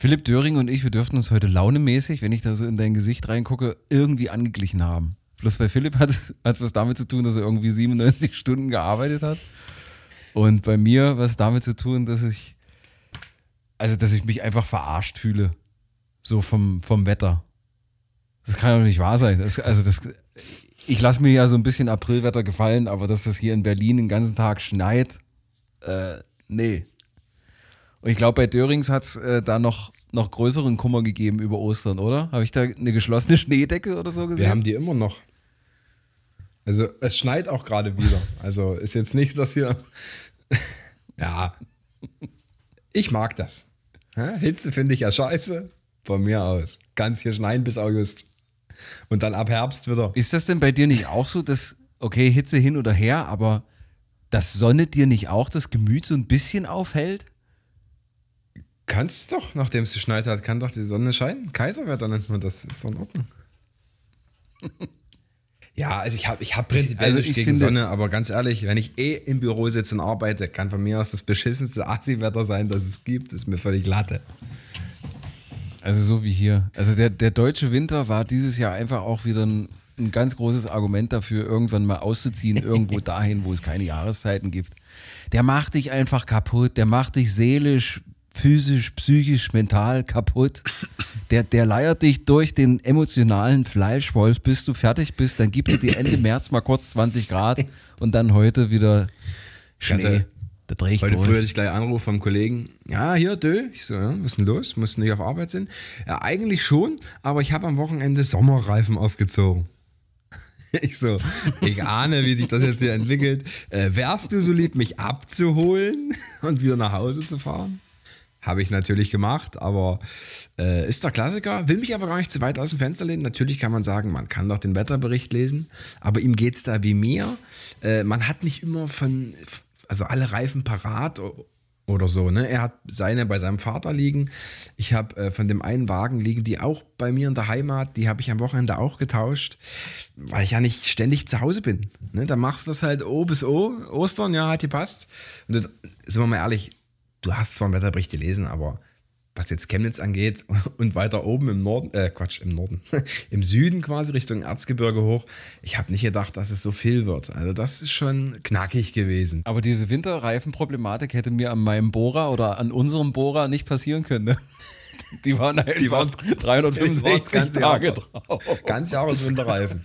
Philipp Döring und ich, wir dürften uns heute launemäßig, wenn ich da so in dein Gesicht reingucke, irgendwie angeglichen haben. Bloß bei Philipp hat es was damit zu tun, dass er irgendwie 97 Stunden gearbeitet hat. Und bei mir was damit zu tun, dass ich, also dass ich mich einfach verarscht fühle. So vom, vom Wetter. Das kann doch nicht wahr sein. Das, also das, ich lasse mir ja so ein bisschen Aprilwetter gefallen, aber dass das hier in Berlin den ganzen Tag schneit, äh, nee. Und ich glaube, bei Dörings hat es äh, da noch, noch größeren Kummer gegeben über Ostern, oder? Habe ich da eine geschlossene Schneedecke oder so gesehen? Wir haben die immer noch. Also es schneit auch gerade wieder. Also ist jetzt nicht, dass hier. ja. Ich mag das. Hitze finde ich ja scheiße. Von mir aus. Kann es hier schneien bis August. Und dann ab Herbst wieder. Ist das denn bei dir nicht auch so, dass, okay, Hitze hin oder her, aber dass Sonne dir nicht auch das Gemüt so ein bisschen aufhält? Kannst doch, nachdem es geschneit hat, kann doch die Sonne scheinen. Kaiserwetter nennt man das. Ist doch in Ordnung. ja, also ich habe ich hab prinzipiell also nichts ich gegen finde- Sonne, aber ganz ehrlich, wenn ich eh im Büro sitze und arbeite, kann von mir aus das beschissenste Asi-Wetter sein, das es gibt. ist mir völlig Latte. Also so wie hier. Also der, der deutsche Winter war dieses Jahr einfach auch wieder ein, ein ganz großes Argument dafür, irgendwann mal auszuziehen, irgendwo dahin, wo es keine Jahreszeiten gibt. Der macht dich einfach kaputt, der macht dich seelisch, physisch, psychisch, mental kaputt. Der, der leiert dich durch den emotionalen Fleischwolf, bis du fertig bist. Dann gibt er dir Ende März mal kurz 20 Grad und dann heute wieder Schnee. hatte Da dreh ich Heute durch. früh hatte ich gleich einen Anruf vom Kollegen. Ja, hier, Dö. Ich so, ja, was ist denn los? Musst du nicht auf Arbeit sein? Ja, eigentlich schon, aber ich habe am Wochenende Sommerreifen aufgezogen. Ich so, ich ahne, wie sich das jetzt hier entwickelt. Äh, wärst du so lieb, mich abzuholen und wieder nach Hause zu fahren? Habe ich natürlich gemacht, aber äh, ist der Klassiker. Will mich aber gar nicht zu weit aus dem Fenster lehnen. Natürlich kann man sagen, man kann doch den Wetterbericht lesen, aber ihm geht es da wie mir. Äh, man hat nicht immer von, also alle Reifen parat oder so. Ne? Er hat seine bei seinem Vater liegen. Ich habe äh, von dem einen Wagen liegen, die auch bei mir in der Heimat, die habe ich am Wochenende auch getauscht, weil ich ja nicht ständig zu Hause bin. Ne? Da machst du das halt O bis O. Ostern, ja, hat gepasst. Und das, sind wir mal ehrlich, du hast zwar einen Wetterbericht gelesen, aber was jetzt Chemnitz angeht und weiter oben im Norden, äh Quatsch, im Norden, im Süden quasi Richtung Erzgebirge hoch, ich habe nicht gedacht, dass es so viel wird. Also das ist schon knackig gewesen. Aber diese Winterreifenproblematik hätte mir an meinem Bohrer oder an unserem Bohrer nicht passieren können. Ne? Die waren halt Die waren's- 365 ganze Tage Jahr. drauf. Ganz Jahreswinterreifen.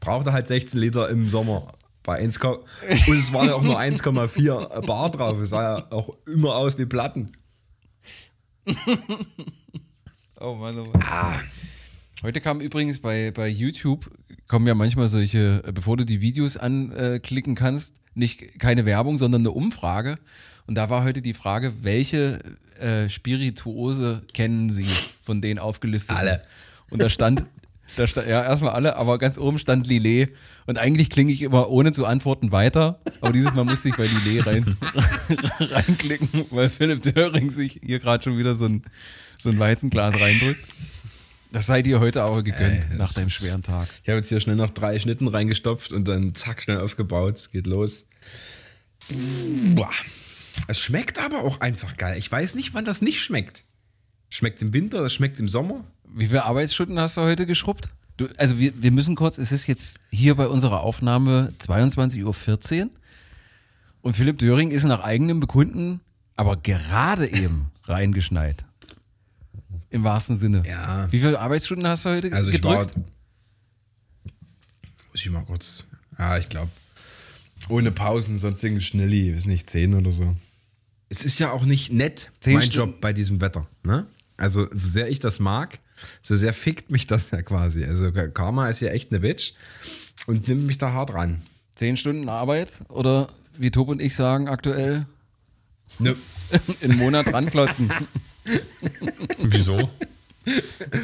Brauchte halt 16 Liter im Sommer. Bei 1, und es war ja auch nur 1,4 Bar drauf. Es sah ja auch immer aus wie Platten. Oh Mann, oh Mann. Heute kam übrigens bei, bei YouTube, kommen ja manchmal solche, äh, bevor du die Videos anklicken kannst, nicht keine Werbung, sondern eine Umfrage. Und da war heute die Frage, welche äh, Spirituose kennen Sie von den aufgelisteten? Alle. Und da stand, da stand, ja, erstmal alle, aber ganz oben stand Lillet. Und eigentlich klinge ich immer ohne zu antworten weiter. Aber dieses Mal musste ich bei Lillet rein, reinklicken, weil Philipp Döring sich hier gerade schon wieder so ein, so ein Weizenglas reindrückt. Das sei dir heute auch gegönnt, Ey, nach deinem schweren Tag. Ich habe jetzt hier schnell noch drei Schnitten reingestopft und dann zack, schnell aufgebaut. Es geht los. Boah. Es schmeckt aber auch einfach geil. Ich weiß nicht, wann das nicht schmeckt. Schmeckt im Winter, das schmeckt im Sommer. Wie viele Arbeitsstunden hast du heute geschrubbt? Du, also wir, wir müssen kurz, es ist jetzt hier bei unserer Aufnahme 22.14 Uhr und Philipp Döring ist nach eigenem Bekunden aber gerade eben reingeschneit. Im wahrsten Sinne. Ja. Wie viele Arbeitsstunden hast du heute Also ich war. gedrückt? Muss ich mal kurz. Ja, ich glaube. Ohne Pausen, sonst irgendwie Schnelli, ist nicht 10 oder so. Es ist ja auch nicht nett, mein Stunden. Job bei diesem Wetter. Ne? Also, so sehr ich das mag, so sehr fickt mich das ja quasi. Also, Karma ist ja echt eine Bitch und nimmt mich da hart ran. Zehn Stunden Arbeit oder wie Tob und ich sagen aktuell, Ne. einen Monat ranklotzen. Wieso?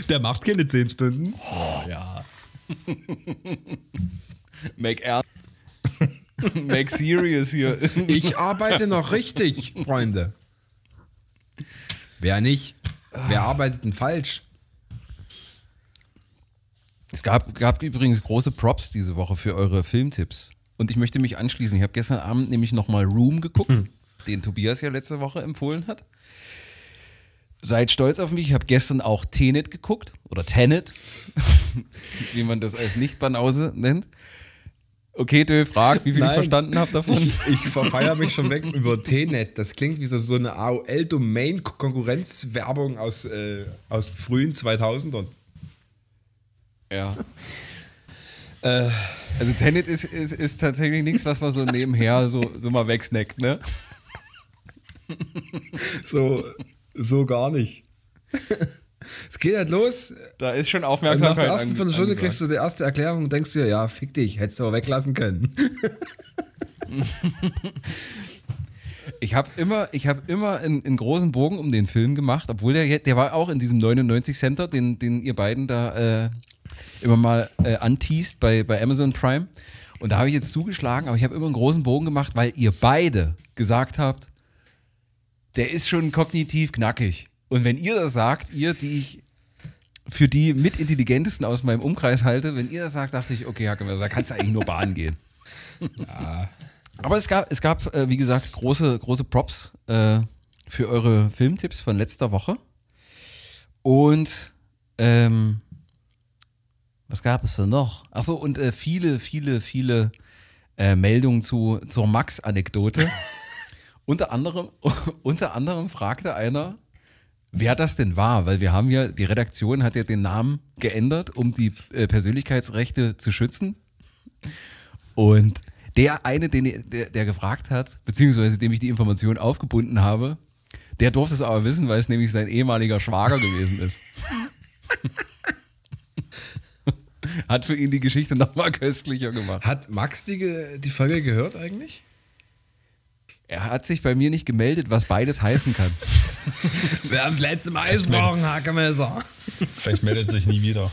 Der macht keine 10 Stunden. Oh, ja. Make ernst. Make serious hier. Ich arbeite noch richtig, Freunde. Wer nicht? Wer arbeitet denn falsch? Es gab, gab übrigens große Props diese Woche für eure Filmtipps. Und ich möchte mich anschließen. Ich habe gestern Abend nämlich nochmal Room geguckt, den Tobias ja letzte Woche empfohlen hat. seid stolz auf mich. Ich habe gestern auch Tenet geguckt oder Tenet, wie man das als Nicht-Banause nennt. Okay, Dö, frag, wie viel ich Nein. verstanden habe davon. Ich, ich verfeiere mich schon weg über T-Net. Das klingt wie so, so eine AOL-Domain-Konkurrenzwerbung aus, äh, aus frühen 2000ern. Ja. Also Tenet ist, ist, ist tatsächlich nichts, was man so nebenher so, so mal wegsnackt, ne? So, so gar nicht. Es geht halt los. Da ist schon Nach Aufmerksamkeit der ersten Viertelstunde kriegst du die erste Erklärung und denkst dir, ja, fick dich, hättest du aber weglassen können. Ich habe immer, ich hab immer einen, einen großen Bogen um den Film gemacht, obwohl der, der war auch in diesem 99 Center, den, den ihr beiden da äh, immer mal äh, anteast bei, bei Amazon Prime. Und da habe ich jetzt zugeschlagen, aber ich habe immer einen großen Bogen gemacht, weil ihr beide gesagt habt, der ist schon kognitiv knackig. Und wenn ihr das sagt, ihr, die ich für die mit intelligentesten aus meinem Umkreis halte, wenn ihr das sagt, dachte ich, okay, Hacke, da kannst du eigentlich nur Bahn gehen. Aber es gab, es gab äh, wie gesagt, große, große Props äh, für eure Filmtipps von letzter Woche. Und ähm, was gab es denn noch? Achso, und äh, viele, viele, viele äh, Meldungen zu, zur Max-Anekdote. unter, anderem, unter anderem fragte einer, wer das denn war, weil wir haben ja, die Redaktion hat ja den Namen geändert, um die äh, Persönlichkeitsrechte zu schützen. Und der eine, den, der, der gefragt hat, beziehungsweise dem ich die Information aufgebunden habe, der durfte es aber wissen, weil es nämlich sein ehemaliger Schwager gewesen ist. Hat für ihn die Geschichte nochmal köstlicher gemacht. Hat Max die, die Folge gehört eigentlich? Er hat sich bei mir nicht gemeldet, was beides heißen kann. Wir haben das letzte Mal gesprochen, Hackemesser. Vielleicht meldet sich nie wieder.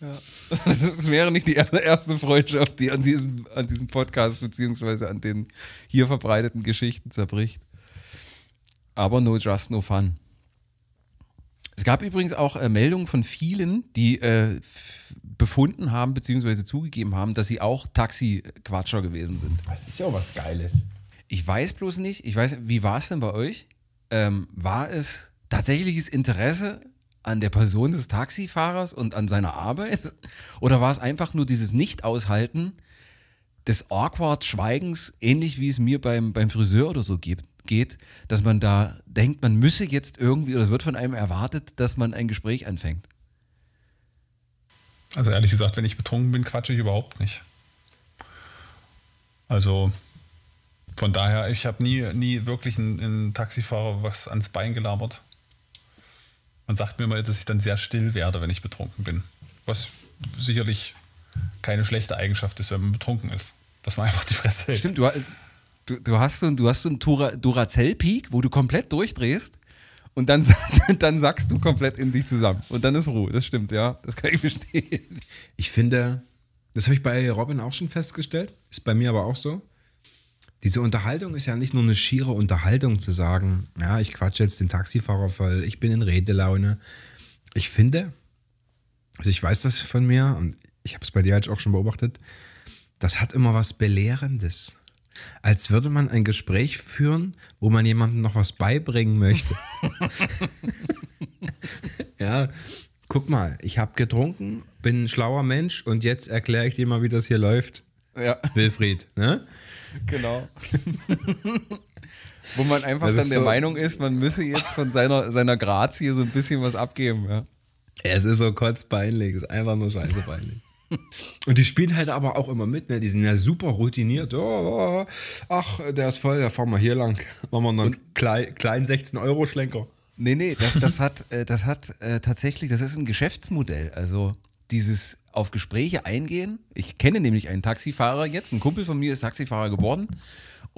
Das wäre nicht die er- erste Freundschaft, die an diesem, an diesem Podcast beziehungsweise an den hier verbreiteten Geschichten zerbricht. Aber no just, no fun. Es gab übrigens auch äh, Meldungen von vielen, die äh, befunden haben beziehungsweise zugegeben haben, dass sie auch Taxi-Quatscher gewesen sind. Das ist ja auch was Geiles. Ich weiß bloß nicht, ich weiß, wie war es denn bei euch? Ähm, war es tatsächliches Interesse an der Person des Taxifahrers und an seiner Arbeit? Oder war es einfach nur dieses Nicht-Aushalten des awkward Schweigens, ähnlich wie es mir beim, beim Friseur oder so gibt, geht, dass man da denkt, man müsse jetzt irgendwie, oder es wird von einem erwartet, dass man ein Gespräch anfängt? Also ehrlich gesagt, wenn ich betrunken bin, quatsche ich überhaupt nicht. Also von daher, ich habe nie, nie wirklich einen, einen Taxifahrer was ans Bein gelabert. Man sagt mir immer, dass ich dann sehr still werde, wenn ich betrunken bin. Was sicherlich keine schlechte Eigenschaft ist, wenn man betrunken ist. Dass man einfach die Fresse hält. Stimmt, du, du, du hast so, ein- du hast so einen Dura- Duracell-Peak, wo du komplett durchdrehst und dann, dann sackst du komplett in dich zusammen. Und dann ist Ruhe. Das stimmt, ja. Das kann ich verstehen. Ich finde, das habe ich bei Robin auch schon festgestellt, ist bei mir aber auch so. Diese Unterhaltung ist ja nicht nur eine schiere Unterhaltung zu sagen, ja, ich quatsche jetzt den Taxifahrer voll, ich bin in Redelaune. Ich finde, also ich weiß das von mir und ich habe es bei dir jetzt auch schon beobachtet, das hat immer was Belehrendes. Als würde man ein Gespräch führen, wo man jemandem noch was beibringen möchte. ja, guck mal, ich habe getrunken, bin ein schlauer Mensch und jetzt erkläre ich dir mal, wie das hier läuft. Ja, Wilfried, ne? genau. Wo man einfach Das dann der so- Meinung ist, man müsse jetzt von seiner, seiner Grazie so ein bisschen was abgeben. Ja. Es ist so kotzpeinlich, es ist einfach nur scheiße peinlich. Und die spielen halt aber auch immer mit, ne? Die sind ja super routiniert. Oh, oh, ach, der ist voll, da fahren wir hier lang. Machen wir noch einen klein, kleinen 16-Euro-Schlenker. Nee, nee, das, das hat, äh, das hat äh, tatsächlich, das ist ein Geschäftsmodell. Also dieses auf Gespräche eingehen. Ich kenne nämlich einen Taxifahrer jetzt, ein Kumpel von mir ist Taxifahrer geworden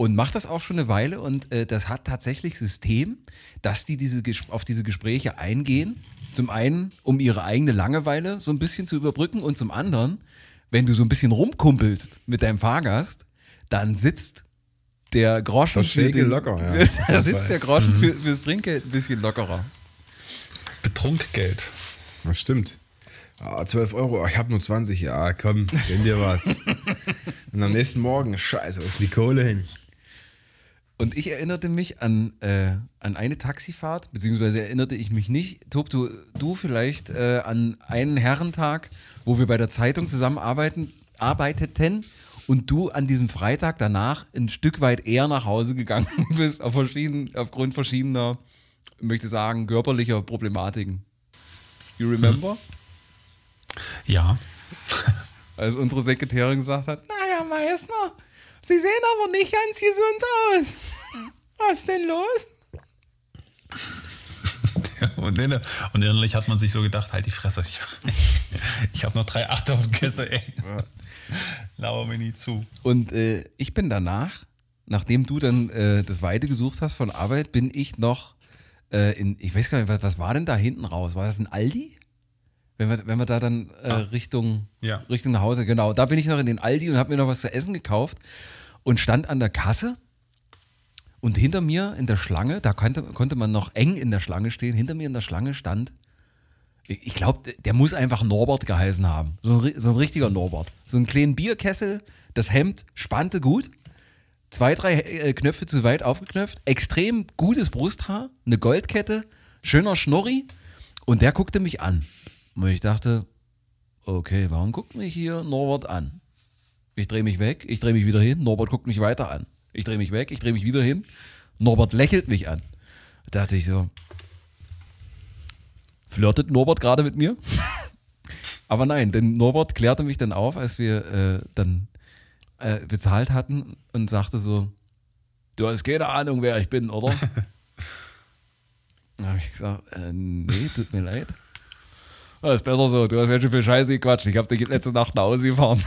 und macht das auch schon eine Weile und äh, das hat tatsächlich System, dass die diese, auf diese Gespräche eingehen. Zum einen, um ihre eigene Langeweile so ein bisschen zu überbrücken und zum anderen, wenn du so ein bisschen rumkumpelst mit deinem Fahrgast, dann sitzt der Groschen Das Schädel den- locker, ja. da sitzt der Groschen für, fürs Trinkgeld ein bisschen lockerer. Betrunkgeld. Das stimmt. Ah, 12 Euro, ich habe nur 20. Ja, komm, gönn dir was. Und am nächsten Morgen, scheiße, wo ist die Kohle hin? Und ich erinnerte mich an, äh, an eine Taxifahrt, beziehungsweise erinnerte ich mich nicht, Tob, du, du vielleicht äh, an einen Herrentag, wo wir bei der Zeitung zusammenarbeiten, arbeiteten und du an diesem Freitag danach ein Stück weit eher nach Hause gegangen bist, auf verschieden, aufgrund verschiedener, ich möchte sagen, körperlicher Problematiken. You remember? Ja. Als unsere Sekretärin gesagt hat, naja, Meißner, Sie sehen aber nicht ganz gesund aus. Was ist denn los? Und, in, und innerlich hat man sich so gedacht, halt die Fresse. Ich, ich habe noch drei Acht auf dem Kessel, ey. Lauer mir nie zu. Und äh, ich bin danach, nachdem du dann äh, das Weite gesucht hast von Arbeit, bin ich noch äh, in, ich weiß gar nicht, was, was war denn da hinten raus? War das ein Aldi? Wenn wir, wenn wir da dann äh, Richtung, Ja. Richtung nach Hause, genau. Da bin ich noch in den Aldi und habe mir noch was zu essen gekauft und stand an der Kasse. Und hinter mir in der Schlange, da konnte, konnte man noch eng in der Schlange stehen, hinter mir in der Schlange stand, ich glaube, der muss einfach Norbert geheißen haben. So ein, so ein richtiger Norbert. So einen kleinen Bierkessel, das Hemd spannte gut, zwei, drei äh, Knöpfe zu weit aufgeknöpft, extrem gutes Brusthaar, eine Goldkette, schöner Schnorri und der guckte mich an. Und ich dachte, okay, warum guckt mich hier Norbert an? Ich drehe mich weg, ich drehe mich wieder hin, Norbert guckt mich weiter an. Ich drehe mich weg, ich drehe mich wieder hin, Norbert lächelt mich an. Da dachte ich so, flirtet Norbert gerade mit mir? Aber nein, denn Norbert klärte mich dann auf, als wir äh, dann äh, bezahlt hatten und sagte so, du hast keine Ahnung, wer ich bin, oder? Da habe ich gesagt, äh, nee, tut mir leid. Das ist besser so, du hast ja schon viel Scheiße gequatscht. Ich habe dich letzte Nacht nach Hause gefahren.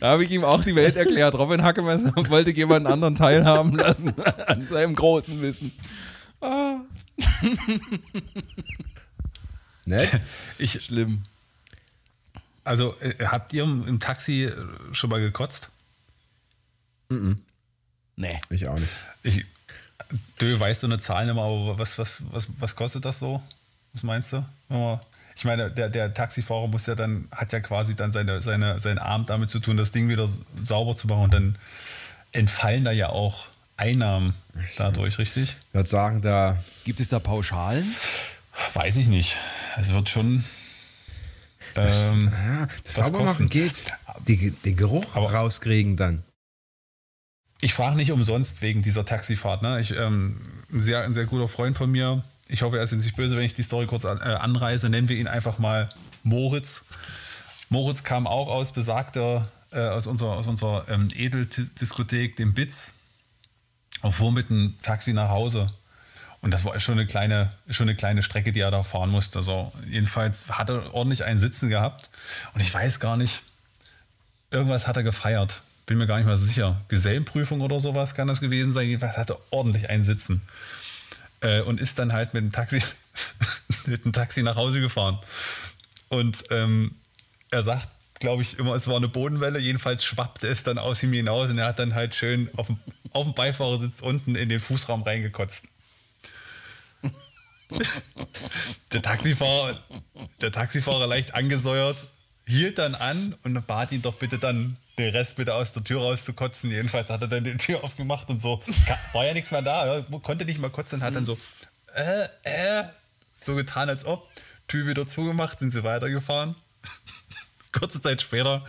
da habe ich ihm auch die Welt erklärt. Robin Hackemesser wollte jemanden anderen teilhaben lassen an seinem großen Wissen. Nett? Ich, Schlimm. also, äh, habt ihr im, im Taxi äh, schon mal gekotzt? Nee. Ich auch nicht. Ich, du weißt so eine Zahl nicht mehr, aber was, was, was, was kostet das so? Was meinst du? Ich meine, der, der Taxifahrer muss ja dann, hat ja quasi dann seine, seine, seinen Abend damit zu tun, das Ding wieder sauber zu machen und dann entfallen da ja auch Einnahmen dadurch, richtig? Ich würde sagen, da Gibt es da Pauschalen? Weiß ich nicht. Es wird schon. Ähm, ja, das Was Saubermachen kosten? geht. Die, den Geruch Aber- rauskriegen dann. Ich frage nicht umsonst wegen dieser Taxifahrt. Ne? Ich, ähm, ein, sehr, ein sehr guter Freund von mir, ich hoffe, er ist jetzt nicht böse, wenn ich die Story kurz an, äh, anreise, nennen wir ihn einfach mal Moritz. Moritz kam auch aus besagter, äh, aus unserer, aus unserer ähm, Edeldiskothek, dem Bitz, und fuhr mit dem Taxi nach Hause. Und das war schon eine kleine, schon eine kleine Strecke, die er da fahren musste. Also jedenfalls hat er ordentlich einen Sitzen gehabt. Und ich weiß gar nicht, irgendwas hat er gefeiert. Bin mir gar nicht mehr so sicher. Gesellenprüfung oder sowas kann das gewesen sein. Jedenfalls hat er ordentlich einen Sitzen. Äh, und ist dann halt mit dem Taxi, mit dem Taxi nach Hause gefahren. Und ähm, er sagt, glaube ich, immer, es war eine Bodenwelle. Jedenfalls schwappte es dann aus ihm hinaus und er hat dann halt schön auf dem, auf dem Beifahrersitz unten in den Fußraum reingekotzt. Der Taxifahrer, der Taxifahrer leicht angesäuert, hielt dann an und bat ihn doch bitte dann den Rest bitte aus der Tür rauszukotzen. Jedenfalls hat er dann die Tür aufgemacht und so. War ja nichts mehr da, ja, konnte nicht mal kotzen und hat dann so, äh, äh, so getan, als ob. Tür wieder zugemacht, sind sie weitergefahren. Kurze Zeit später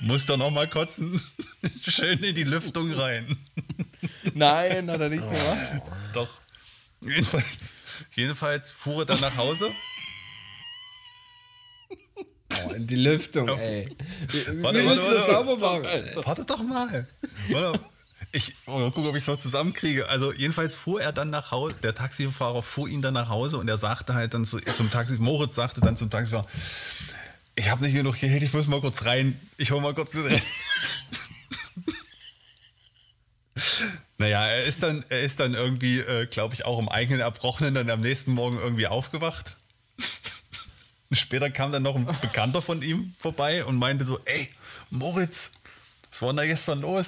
musste er nochmal kotzen. Schön in die Lüftung rein. Nein, hat er nicht gemacht. Doch. Jedenfalls, jedenfalls fuhr er dann nach Hause. Oh, in die Lüftung, ey. Warte, Wie warte, willst du das warte. sauber machen? Warte doch mal. Warte. Ich mal gucken, ob ich es noch zusammenkriege. Also jedenfalls fuhr er dann nach Hause, der Taxifahrer fuhr ihn dann nach Hause und er sagte halt dann zu, zum Taxi, Moritz sagte dann zum Taxifahrer, ich habe nicht genug Geld, ich muss mal kurz rein, ich hole mal kurz den Rest. naja, er ist dann, er ist dann irgendwie, äh, glaube ich, auch im eigenen Erbrochenen dann am nächsten Morgen irgendwie aufgewacht. Später kam dann noch ein Bekannter von ihm vorbei und meinte so, ey, Moritz, was war denn da gestern los?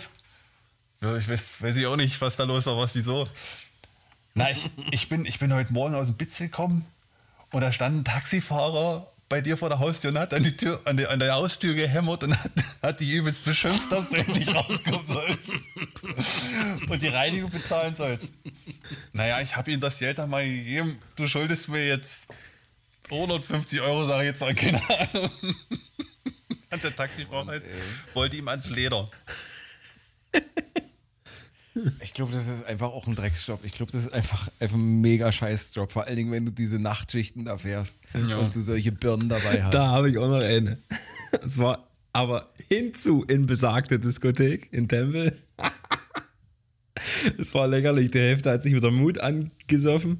Ja, ich weiß, weiß ich auch nicht, was da los war, was, wieso. Na, ich, ich, bin, ich bin heute Morgen aus dem Bitz gekommen und da stand ein Taxifahrer bei dir vor der Haustür und hat an, die Tür, an, die, an der Haustür gehämmert und hat, hat die übelst beschimpft, dass du endlich rauskommen sollst und die Reinigung bezahlen sollst. Naja, ich habe ihm das Geld dann mal gegeben. Du schuldest mir jetzt 150 Euro, sage ich jetzt mal, keine Ahnung. Und der Taxifrau halt, wollte ihm ans Leder. Ich glaube, das ist einfach auch ein Drecksjob. Ich glaube, das ist einfach, einfach ein mega scheiß Job. Vor allen Dingen, wenn du diese Nachtschichten da fährst Ja. und du solche Birnen dabei hast. Da habe ich auch noch eine. Und zwar aber hinzu in besagte Diskothek in Tempel. Das war lächerlich. Die Hälfte hat sich mit der Mut angesoffen.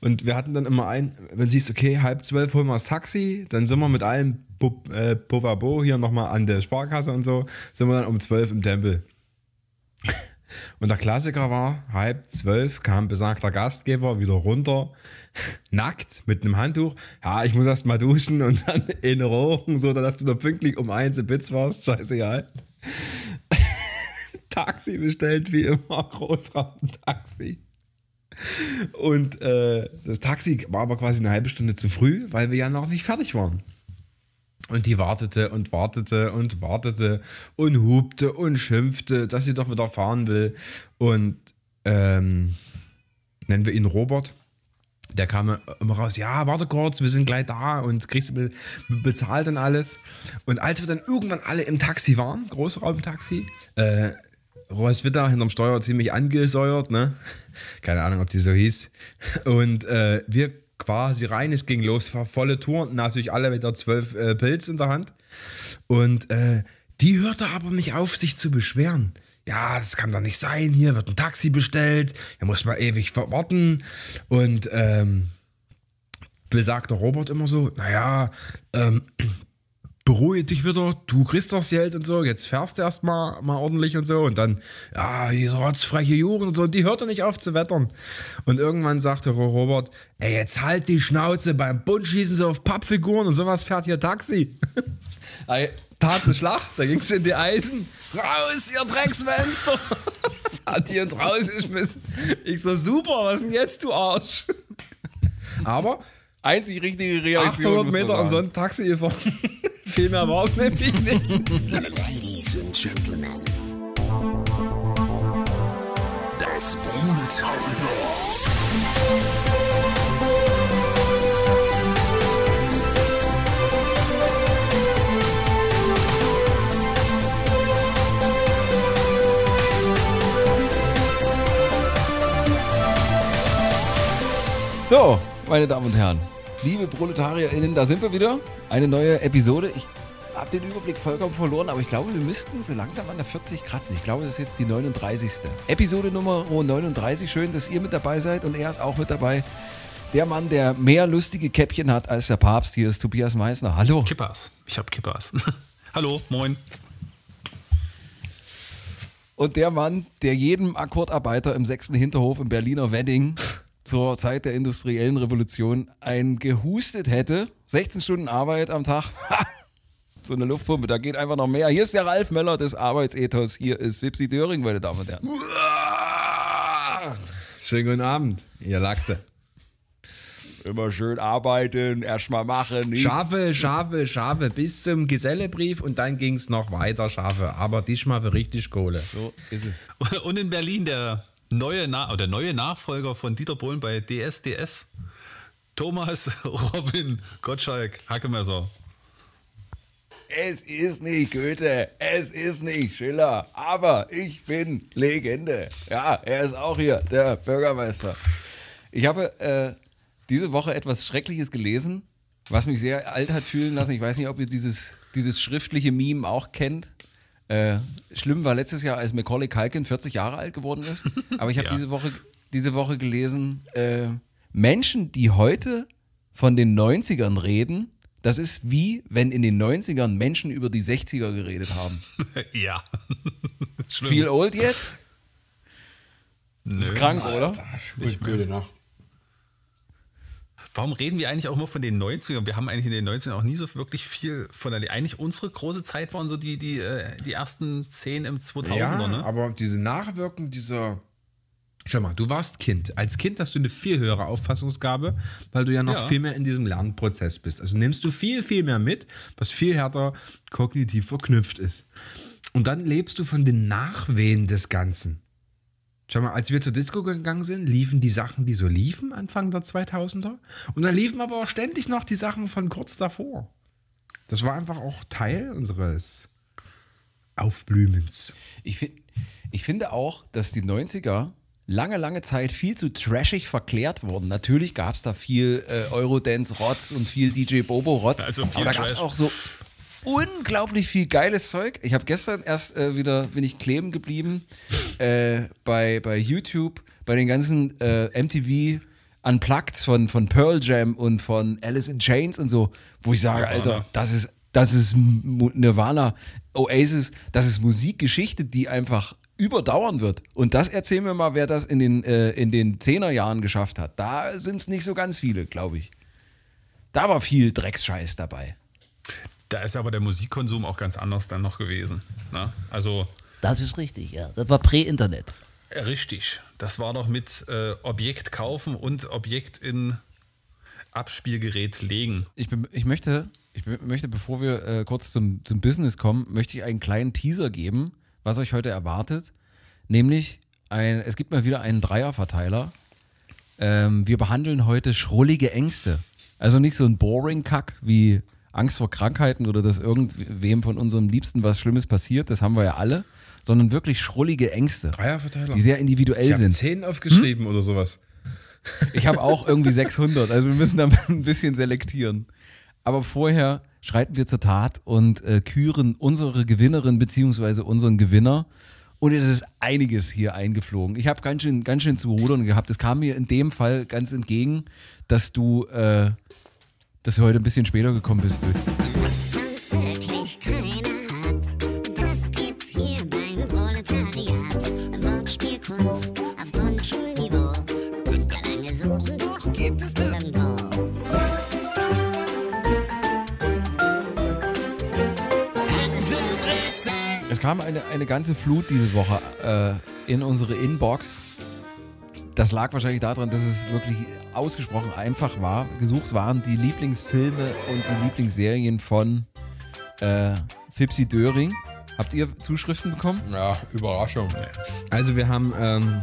Und wir hatten dann immer ein, wenn siehst, okay, halb zwölf holen wir das Taxi, dann sind wir mit allen Bu- äh, hier nochmal an der Sparkasse und so, sind wir dann um zwölf im Tempel. Und der Klassiker war, halb zwölf kam besagter Gastgeber wieder runter, nackt, mit einem Handtuch. Ja, ich muss erst mal duschen und dann in Rochen, so dass du noch pünktlich um eins im Bitz warst. Scheißegal. Taxi bestellt, wie immer, Großraumtaxi. Und äh, das Taxi war aber quasi eine halbe Stunde zu früh, weil wir ja noch nicht fertig waren. Und die wartete und wartete und wartete und hupte und schimpfte, dass sie doch wieder fahren will. Und ähm, nennen wir ihn Robert. Der kam immer raus, ja, warte kurz, wir sind gleich da und kriegst be bezahlt und alles. Und als wir dann irgendwann alle im Taxi waren, Großraumtaxi, äh, Royce Witter hinterm Steuer ziemlich angesäuert, ne? Keine Ahnung, ob die so hieß. Und äh, wir quasi rein, es ging los, war volle Tour und natürlich alle wieder zwölf äh, Pilz in der Hand. Und äh, die hörte aber nicht auf, sich zu beschweren. Ja, das kann doch nicht sein, hier wird ein Taxi bestellt, hier muss man ewig warten. Und ähm, besagter Robert immer so, naja, ähm, beruhige dich wieder, du kriegst das Geld und so, jetzt fährst du erstmal mal ordentlich und so und dann, ja, diese rotzfreche Juren und so, und die hört er nicht auf zu wettern. Und irgendwann sagte Robert, ey, jetzt halt die Schnauze, beim Bund schießen sie auf Pappfiguren und sowas fährt hier Taxi. Ey, Tat sie Schlacht, da ging's in die Eisen. Raus, ihr Drecksfenster! Hat die uns rausgeschmissen. Ich so, super, was denn jetzt, du Arsch? Aber Einzig richtige Reaktion. 800 muss man Meter umsonst Taxi gefahren. Viel mehr war es nämlich nicht. Ladies and Gentlemen. Das. So, meine Damen und Herren, liebe ProletarierInnen, da sind wir wieder. Eine neue Episode. Ich habe den Überblick vollkommen verloren, aber ich glaube, wir müssten so langsam an der 40 kratzen. Ich glaube, das ist jetzt die 39. Episode Nummer 39. Schön, dass ihr mit dabei seid und er ist auch mit dabei. Der Mann, der mehr lustige Käppchen hat als der Papst, hier ist Tobias Meissner. Hallo. Kippers. Ich habe Kippers. Hallo, moin. Und der Mann, der jedem Akkordarbeiter im sechsten Hinterhof im Berliner Wedding zur Zeit der industriellen Revolution ein gehustet hätte. 16 Stunden Arbeit am Tag. so eine Luftpumpe, da geht einfach noch mehr. Hier ist der Ralf Möller des Arbeitsethos. Hier ist Wipsi Döring, meine Damen und Herren. Schönen guten Abend, ihr Lachse. Immer schön arbeiten, erstmal machen. Nicht? Schafe, Schafe, Schafe bis zum Gesellebrief und dann ging es noch weiter, Schafe. Aber diesmal für richtig Kohle. So ist es. Und in Berlin der neue, Na oder neue Nachfolger von Dieter Bohlen bei DSDS. Thomas Robin Gottschalk Hackemesser. Es ist nicht Goethe, es ist nicht Schiller, aber ich bin Legende. Ja, er ist auch hier, der Bürgermeister. Ich habe äh, diese Woche etwas Schreckliches gelesen, was mich sehr alt hat fühlen lassen. Ich weiß nicht, ob ihr dieses, dieses schriftliche Meme auch kennt. Äh, schlimm war letztes Jahr, als Macaulay Culkin 40 Jahre alt geworden ist. Aber ich habe Ja. diese, Woche, diese Woche gelesen, äh, Menschen, die heute von den 90ern reden, das ist wie, wenn in den 90ern Menschen über die 60er geredet haben. ja. Schlimm. Feel old yet? Nö. Ist krank, oder? Gute Nacht. Warum reden wir eigentlich auch immer von den 90ern? Wir haben eigentlich in den 90ern auch nie so wirklich viel von der. Eigentlich unsere große Zeit waren so die, die, äh, die ersten 10 im 2000er, Ja, ne? aber diese Nachwirkung dieser Schau mal, du warst Kind. Als Kind hast du eine viel höhere Auffassungsgabe, weil du ja noch Ja. viel mehr in diesem Lernprozess bist. Also nimmst du viel, viel mehr mit, was viel härter kognitiv verknüpft ist. Und dann lebst du von den Nachwehen des Ganzen. Schau mal, als wir zur Disco gegangen sind, liefen die Sachen, die so liefen, Anfang der 2000er. Und dann liefen aber auch ständig noch die Sachen von kurz davor. Das war einfach auch Teil unseres Aufblühens. Ich, fi- ich finde auch, dass die 90er lange, lange Zeit viel zu trashig verklärt wurden. Natürlich gab es da viel äh, Eurodance-Rotz und viel DJ Bobo-Rotz. Also aber da gab es auch so unglaublich viel geiles Zeug. Ich habe gestern erst äh, wieder, bin ich kleben geblieben äh, bei, bei YouTube, bei den ganzen äh, MTV Unplugged von, von Pearl Jam und von Alice in Chains und so, wo ich sage, Alter, das ist, das ist Nirvana, Oasis, das ist Musikgeschichte, die einfach überdauern wird. Und das erzähl mir mal, wer das in den, äh, in den 10er Jahren geschafft hat. Da sind es nicht so ganz viele, glaube ich. Da war viel Drecksscheiß dabei. Da ist aber der Musikkonsum auch ganz anders dann noch gewesen. Ne? Also Das ist richtig, ja. Das war Prä-Internet. richtig. Das war doch mit äh, Objekt kaufen und Objekt in Abspielgerät legen. Ich, be- ich möchte, ich möchte, bevor wir äh, kurz zum, zum Business kommen, möchte ich einen kleinen Teaser geben, was euch heute erwartet. Nämlich, ein, es gibt mal wieder einen Dreierverteiler. Ähm, wir behandeln heute schrullige Ängste. Also nicht so ein Boring-Kack wie Angst vor Krankheiten oder dass irgendwem von unserem Liebsten was Schlimmes passiert, das haben wir ja alle, sondern wirklich schrullige Ängste, Dreierverteiler. die sehr individuell Ich sind. zehn aufgeschrieben oder sowas. Ich habe auch irgendwie 600, also wir müssen da ein bisschen selektieren. Aber vorher schreiten wir zur Tat und äh, küren unsere Gewinnerin beziehungsweise unseren Gewinner. Und es ist einiges hier eingeflogen. Ich habe ganz schön, ganz schön zu rudern gehabt. Es kam mir in dem Fall ganz entgegen, dass du, äh, dass du heute ein bisschen später gekommen bist. Was sonst wirklich keiner hat, das gibt's hier beim Proletariat. Wortspielkunst auf Grundschulniveau. Und lange suchen, doch gibt es nirgendwo. Es kam eine, eine ganze Flut diese Woche äh, in unsere Inbox. Das lag wahrscheinlich daran, dass es wirklich ausgesprochen einfach war. Gesucht waren die Lieblingsfilme und die Lieblingsserien von äh, Fipsi Döring. Habt ihr Zuschriften bekommen? Ja, Überraschung. Also wir haben ähm,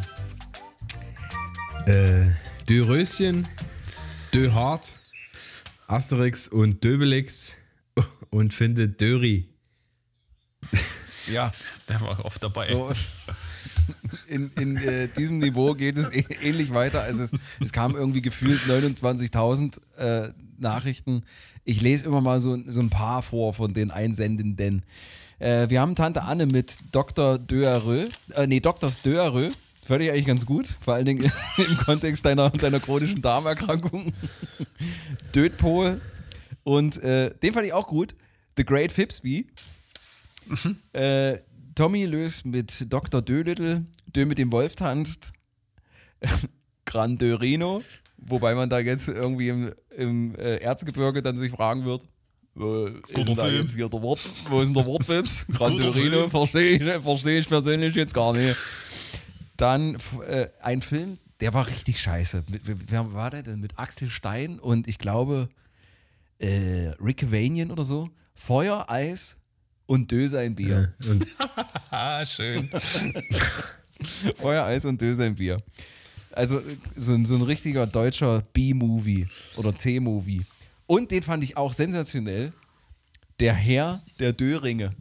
äh, Dörröschen, Döhart, Asterix und Döbelix und findet Döri. Ja. Der war oft dabei. So, in in äh, diesem Niveau geht es ä- ähnlich weiter. Also es, es kamen irgendwie gefühlt 29.000 äh, Nachrichten. Ich lese immer mal so, so ein paar vor von den Einsendenden. Äh, wir haben Tante Anne mit Dr. Döerö, äh, nee, Dr. Döerö. Fand ich eigentlich ganz gut, vor allen Dingen im Kontext deiner, deiner chronischen Darmerkrankung. Dödpol. Und äh, den fand ich auch gut. The Great Fipsby. Äh, Tommy löst mit Dr. Dölittle, Dö mit dem Wolf tanzt, Gran Dörino, wobei man da jetzt irgendwie im, im äh, Erzgebirge dann sich fragen wird, wo ist denn da jetzt hier der Wort, wo ist denn der Wortwitz? Gran Guter Dörino Film. verstehe ich, versteh ich persönlich jetzt gar nicht. Dann äh, ein Film, der war richtig scheiße. Mit, wer war der denn? Mit Axel Stein und ich glaube äh, Rick Vanian oder so. Feuer, Eis und Döse ein Bier. Und Ah, schön. Feuer, Eis und Döse ein Bier. Also so, ein- so ein richtiger deutscher B-Movie oder C-Movie. Und den fand ich auch sensationell. Der Herr der Döringe.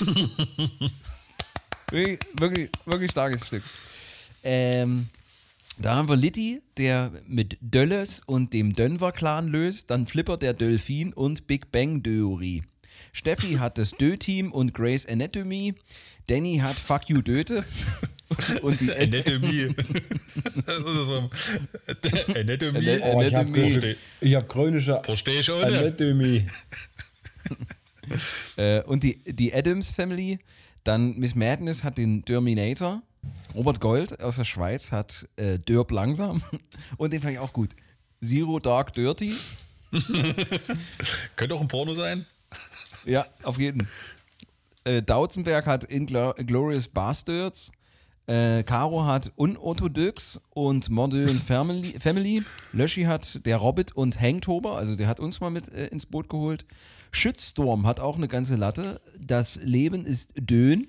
wirklich, wirklich, wirklich starkes Stück. Ähm, da haben wir Litti, der mit Dölles und dem Dönver-Clan löst, dann Flipper der Delfin und Big Bang Theorie. Steffi hat das Dö-Team und Grace Anatomy. Danny hat Fuck You Döte. Und die Anatomie. Anatomie. Ana- Oh, ich hab Verstehe ich habe chronische versteh ich nicht. Anatomie. Äh, und die, die Adams Family. Dann Miss Madness hat den Terminator. Robert Gold aus der Schweiz hat äh, Dörp langsam. Und den fand ich auch gut. Zero Dark Dirty. Könnte auch ein Porno sein. Ja, auf jeden. Äh, Dautzenberg hat Inglo- Glorious Bastards. Äh, Caro hat Unorthodox und Modern Family. Family. Löschi hat der Robbit und Hangtober, also der hat uns mal mit äh, ins Boot geholt. Shitstorm hat auch eine ganze Latte. Das Leben ist Dön.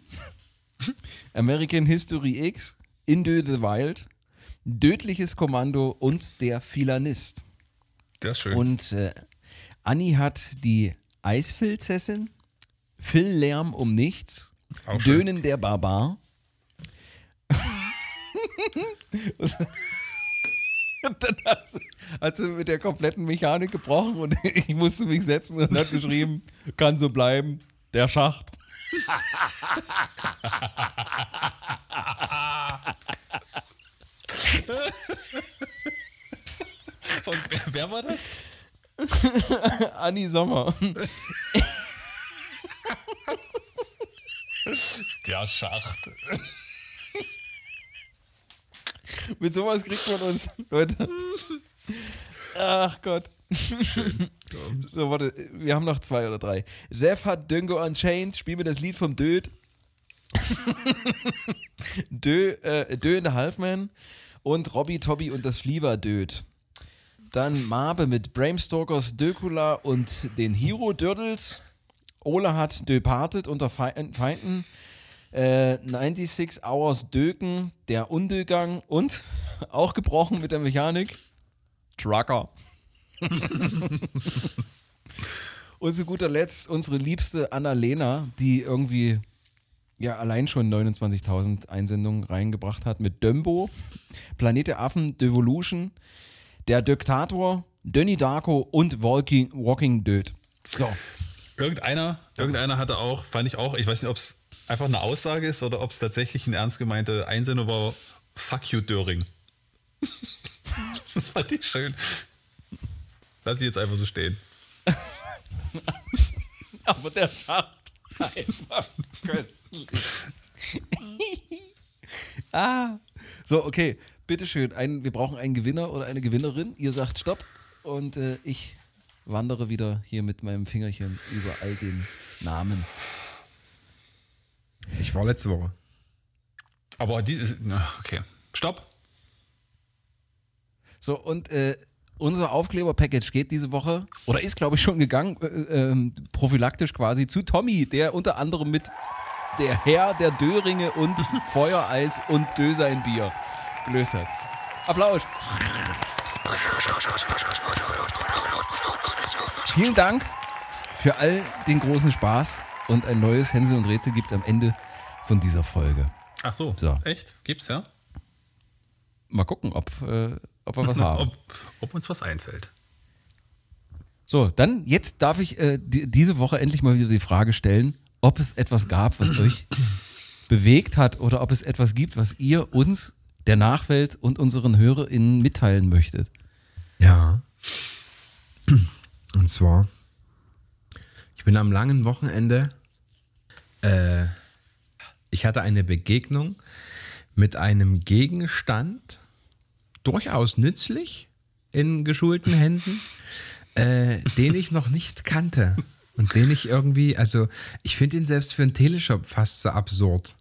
American History X. Into the Wild. Dödliches Kommando und der Filanist. Der ist schön. Und äh, Anni hat die Eisfilzessin, Phil Lärm um nichts, Auch schön. Dönen der Barbar. und dann hat sie, hat sie mit der kompletten Mechanik gebrochen und ich musste mich setzen und hat geschrieben, kann so bleiben, der Schacht. Und wer, wer war das? Anni Sommer. Der Schacht. Mit sowas kriegt man uns, Leute. Ach Gott. So, warte, wir haben noch zwei oder drei. Seth hat Django Unchained, spiel mir das Lied vom Död. Dö, äh, Dö in the Halfman und Robbie Tobby und das Fliever Död. Dann Marbe mit Bramestalkers Dökula und den Hero Dördels. Ola hat Departed unter Fei- Feinden. Äh, 96 Hours Döken, der Undögang und auch gebrochen mit der Mechanik. Trucker. und zu guter Letzt unsere liebste Annalena, die irgendwie ja allein schon 29.000 Einsendungen reingebracht hat mit Dömbo, Planet der Affen, Devolution, der Diktator, Dönny Darko und Walking, Walking Död. So. Irgendeiner, irgendeiner hatte auch, fand ich auch, ich weiß nicht, ob es einfach eine Aussage ist oder ob es tatsächlich eine ernst gemeinte Einsendung war, fuck you Döring. das fand ich schön. Lass ich jetzt einfach so stehen. Aber der Schacht einfach köstlich. ah. So, okay. Bitteschön. Ein, wir brauchen einen Gewinner oder eine Gewinnerin. Ihr sagt Stopp. Und äh, ich wandere wieder hier mit meinem Fingerchen über all den Namen. Ich war letzte Woche. Aber die ist, na, okay. Stopp. So, und äh, unser Aufkleber-Package geht diese Woche, oder ist, glaube ich, schon gegangen, äh, ähm, prophylaktisch quasi zu Tommy, der unter anderem mit der Herr der Döringe und Feuereis und Dösein Bier gelöst hat. Applaus. Vielen Dank für all den großen Spaß und ein neues Hänsel und Rätsel gibt es am Ende von dieser Folge. Ach so. So. Echt? Gibt's ja? Mal gucken, ob, äh, ob wir was haben. Ob, ob uns was einfällt. So, dann jetzt darf ich äh, die, diese Woche endlich mal wieder die Frage stellen, ob es etwas gab, was euch bewegt hat oder ob es etwas gibt, was ihr uns, der Nachwelt und unseren HörerInnen mitteilen möchtet. Ja. Und zwar, ich bin am langen Wochenende, äh, ich hatte eine Begegnung mit einem Gegenstand, durchaus nützlich in geschulten Händen, äh, den ich noch nicht kannte. Und den ich irgendwie, also ich finde ihn selbst für einen Teleshop fast so absurd.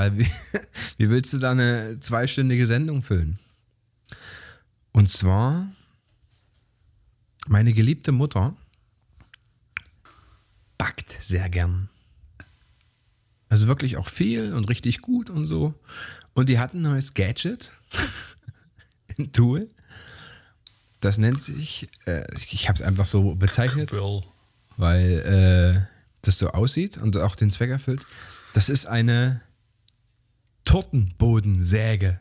Weil wie, wie willst du da eine zweistündige Sendung füllen? Und zwar, meine geliebte Mutter backt sehr gern. Also wirklich auch viel und richtig gut und so. Und die hat ein neues Gadget, ein Tool. Das nennt sich, äh, ich habe es einfach so bezeichnet, weil äh, das so aussieht und auch den Zweck erfüllt. Das ist eine Tortenbodensäge.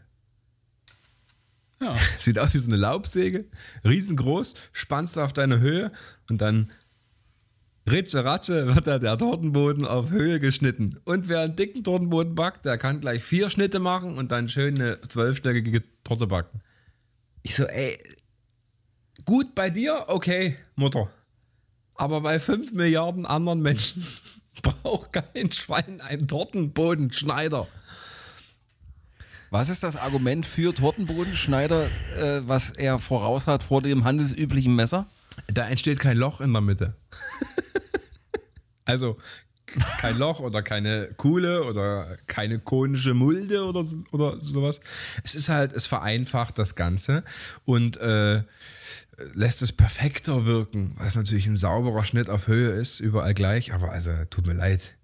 Ja. Sieht aus wie so eine Laubsäge, riesengroß, spannst du auf deine Höhe und dann Ritsche Ratsche wird da der Tortenboden auf Höhe geschnitten. Und wer einen dicken Tortenboden backt, der kann gleich vier Schnitte machen und dann schön eine zwölfstöckige Torte backen. Ich so, ey, gut bei dir, okay, Mutter. Aber bei fünf Milliarden anderen Menschen braucht kein Schwein einen Tortenbodenschneider. Was ist das Argument für Tortenbodenschneider, äh, was er voraus hat vor dem handelsüblichen Messer? Da entsteht kein Loch in der Mitte. also kein Loch oder keine Kuhle oder keine konische Mulde oder, oder sowas. Es ist halt, es vereinfacht das Ganze und äh, lässt es perfekter wirken, es natürlich ein sauberer Schnitt auf Höhe ist, überall gleich. Aber also, tut mir leid.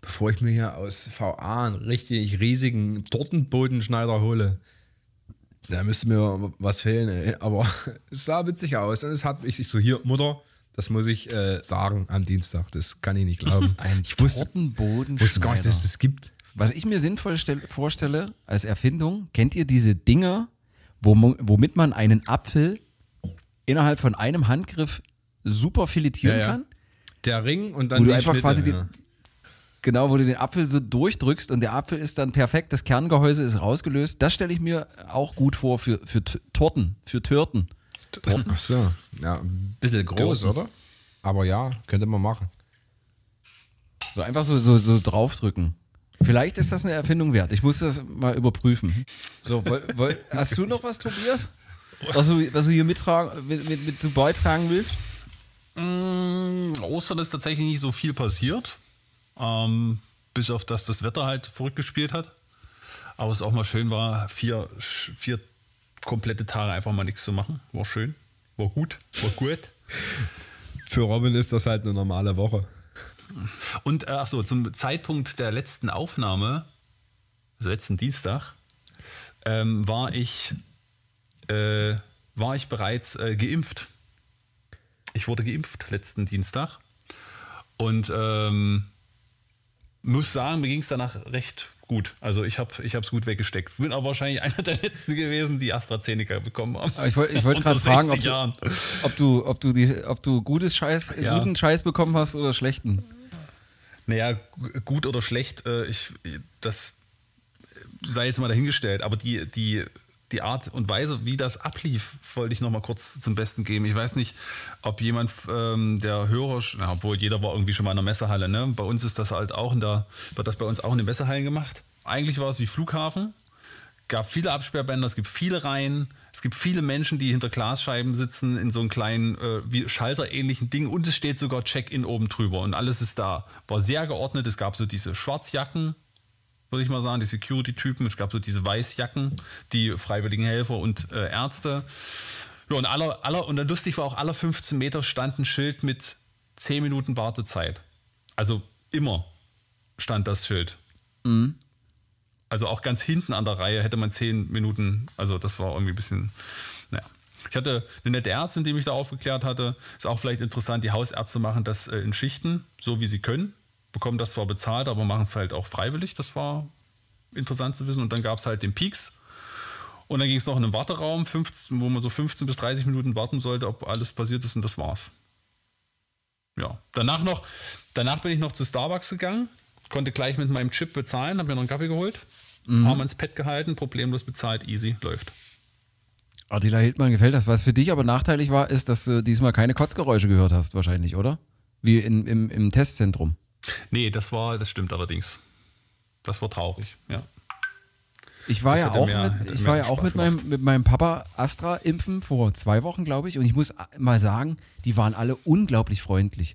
Bevor ich mir hier aus VA einen richtig riesigen Tortenbodenschneider hole, da müsste mir was fehlen, ey. aber es sah witzig aus. Und es hat ich, ich so, hier, Mutter, das muss ich äh, sagen am Dienstag. Das kann ich nicht glauben. Ein ich wusste, wusste gar nicht, dass es das gibt. Was ich mir sinnvoll stell, vorstelle als Erfindung, kennt ihr diese Dinger, womit man einen Apfel innerhalb von einem Handgriff super filetieren kann? Der Ring und dann Wo du die einfach Schnitte, quasi ja. Genau, wo du den Apfel so durchdrückst und der Apfel ist dann perfekt, das Kerngehäuse ist rausgelöst. Das stelle ich mir auch gut vor für, für Torten, für Törten. Ach so. Ja, ein bisschen groß, oder? Aber ja, könnte man machen. So einfach so, so, so draufdrücken. Vielleicht ist das eine Erfindung wert. Ich muss das mal überprüfen. So, woll, woll, hast du noch was, Tobias? Was du, was du hier mittragen, mit, mit, mit zu beitragen willst? Mm, Ostern ist tatsächlich nicht so viel passiert. Ähm, bis auf das das Wetter halt verrückt gespielt hat. Aber es auch mal schön war, vier, vier komplette Tage einfach mal nichts zu machen. War schön. War gut. War gut. Für Robin ist das halt eine normale Woche. Und äh, ach so, zum Zeitpunkt der letzten Aufnahme, also letzten Dienstag, ähm, war ich äh, war ich bereits äh, geimpft. Ich wurde geimpft letzten Dienstag und ähm, muss sagen, mir ging es danach recht gut. Also ich habe ich es gut weggesteckt. Bin aber wahrscheinlich einer der letzten gewesen, die AstraZeneca bekommen haben. Aber Ich wollte wollt gerade fragen, ob 60 du, ob du, ob du, die, ob du gutes Scheiß, Ja. guten Scheiß bekommen hast oder schlechten. Naja, gu- gut oder schlecht, äh, ich, das sei jetzt mal dahingestellt, aber die, die, die Art und Weise, wie das ablief, wollte ich noch mal kurz zum Besten geben. Ich weiß nicht, ob jemand ähm, der Hörer, na, obwohl jeder war irgendwie schon mal in der Messehalle, ne? Bei uns ist das halt auch in der, wird das bei uns auch in den Messehallen gemacht. Eigentlich war es wie Flughafen. gab viele Absperrbänder, es gibt viele Reihen, es gibt viele Menschen, die hinter Glasscheiben sitzen in so einem kleinen äh, wie Schalterähnlichen Ding und es steht sogar Check-in oben drüber und alles ist da. War sehr geordnet, es gab so diese Schwarzjacken, würde ich mal sagen, die Security-Typen, es gab so diese Weißjacken, die freiwilligen Helfer und äh, Ärzte. Ja, und, aller, aller, und dann lustig war auch, alle 15 Meter stand ein Schild mit 10 Minuten Wartezeit. Also immer stand das Schild. Also auch ganz hinten an der Reihe hätte man 10 Minuten, also das war irgendwie ein bisschen, naja. Ich hatte eine nette Ärztin, die mich da aufgeklärt hatte. Ist auch vielleicht interessant, die Hausärzte machen das äh, in Schichten, so wie sie können. Bekommen das zwar bezahlt, aber machen es halt auch freiwillig. Das war interessant zu wissen. Und dann gab es halt den Peaks. Und dann ging es noch in einen Warteraum, 15, wo man so 15 bis 30 Minuten warten sollte, ob alles passiert ist und das war's. Ja, danach noch, danach bin ich noch zu Starbucks gegangen, konnte gleich mit meinem Chip bezahlen, habe mir noch einen Kaffee geholt, Arm ins Pad gehalten, problemlos bezahlt, easy, läuft. Attila Hildmann gefällt das. Was für dich aber nachteilig war, ist, dass du diesmal keine Kotzgeräusche gehört hast, wahrscheinlich, oder? Wie in, im, im Testzentrum. Nee, das war, das stimmt allerdings. Das war traurig, ja. Ich war Das ja auch, mehr- mit, ich war ja auch mit meinem, mit meinem Papa Astra impfen vor zwei Wochen, glaube ich. Und ich muss mal sagen, die waren alle unglaublich freundlich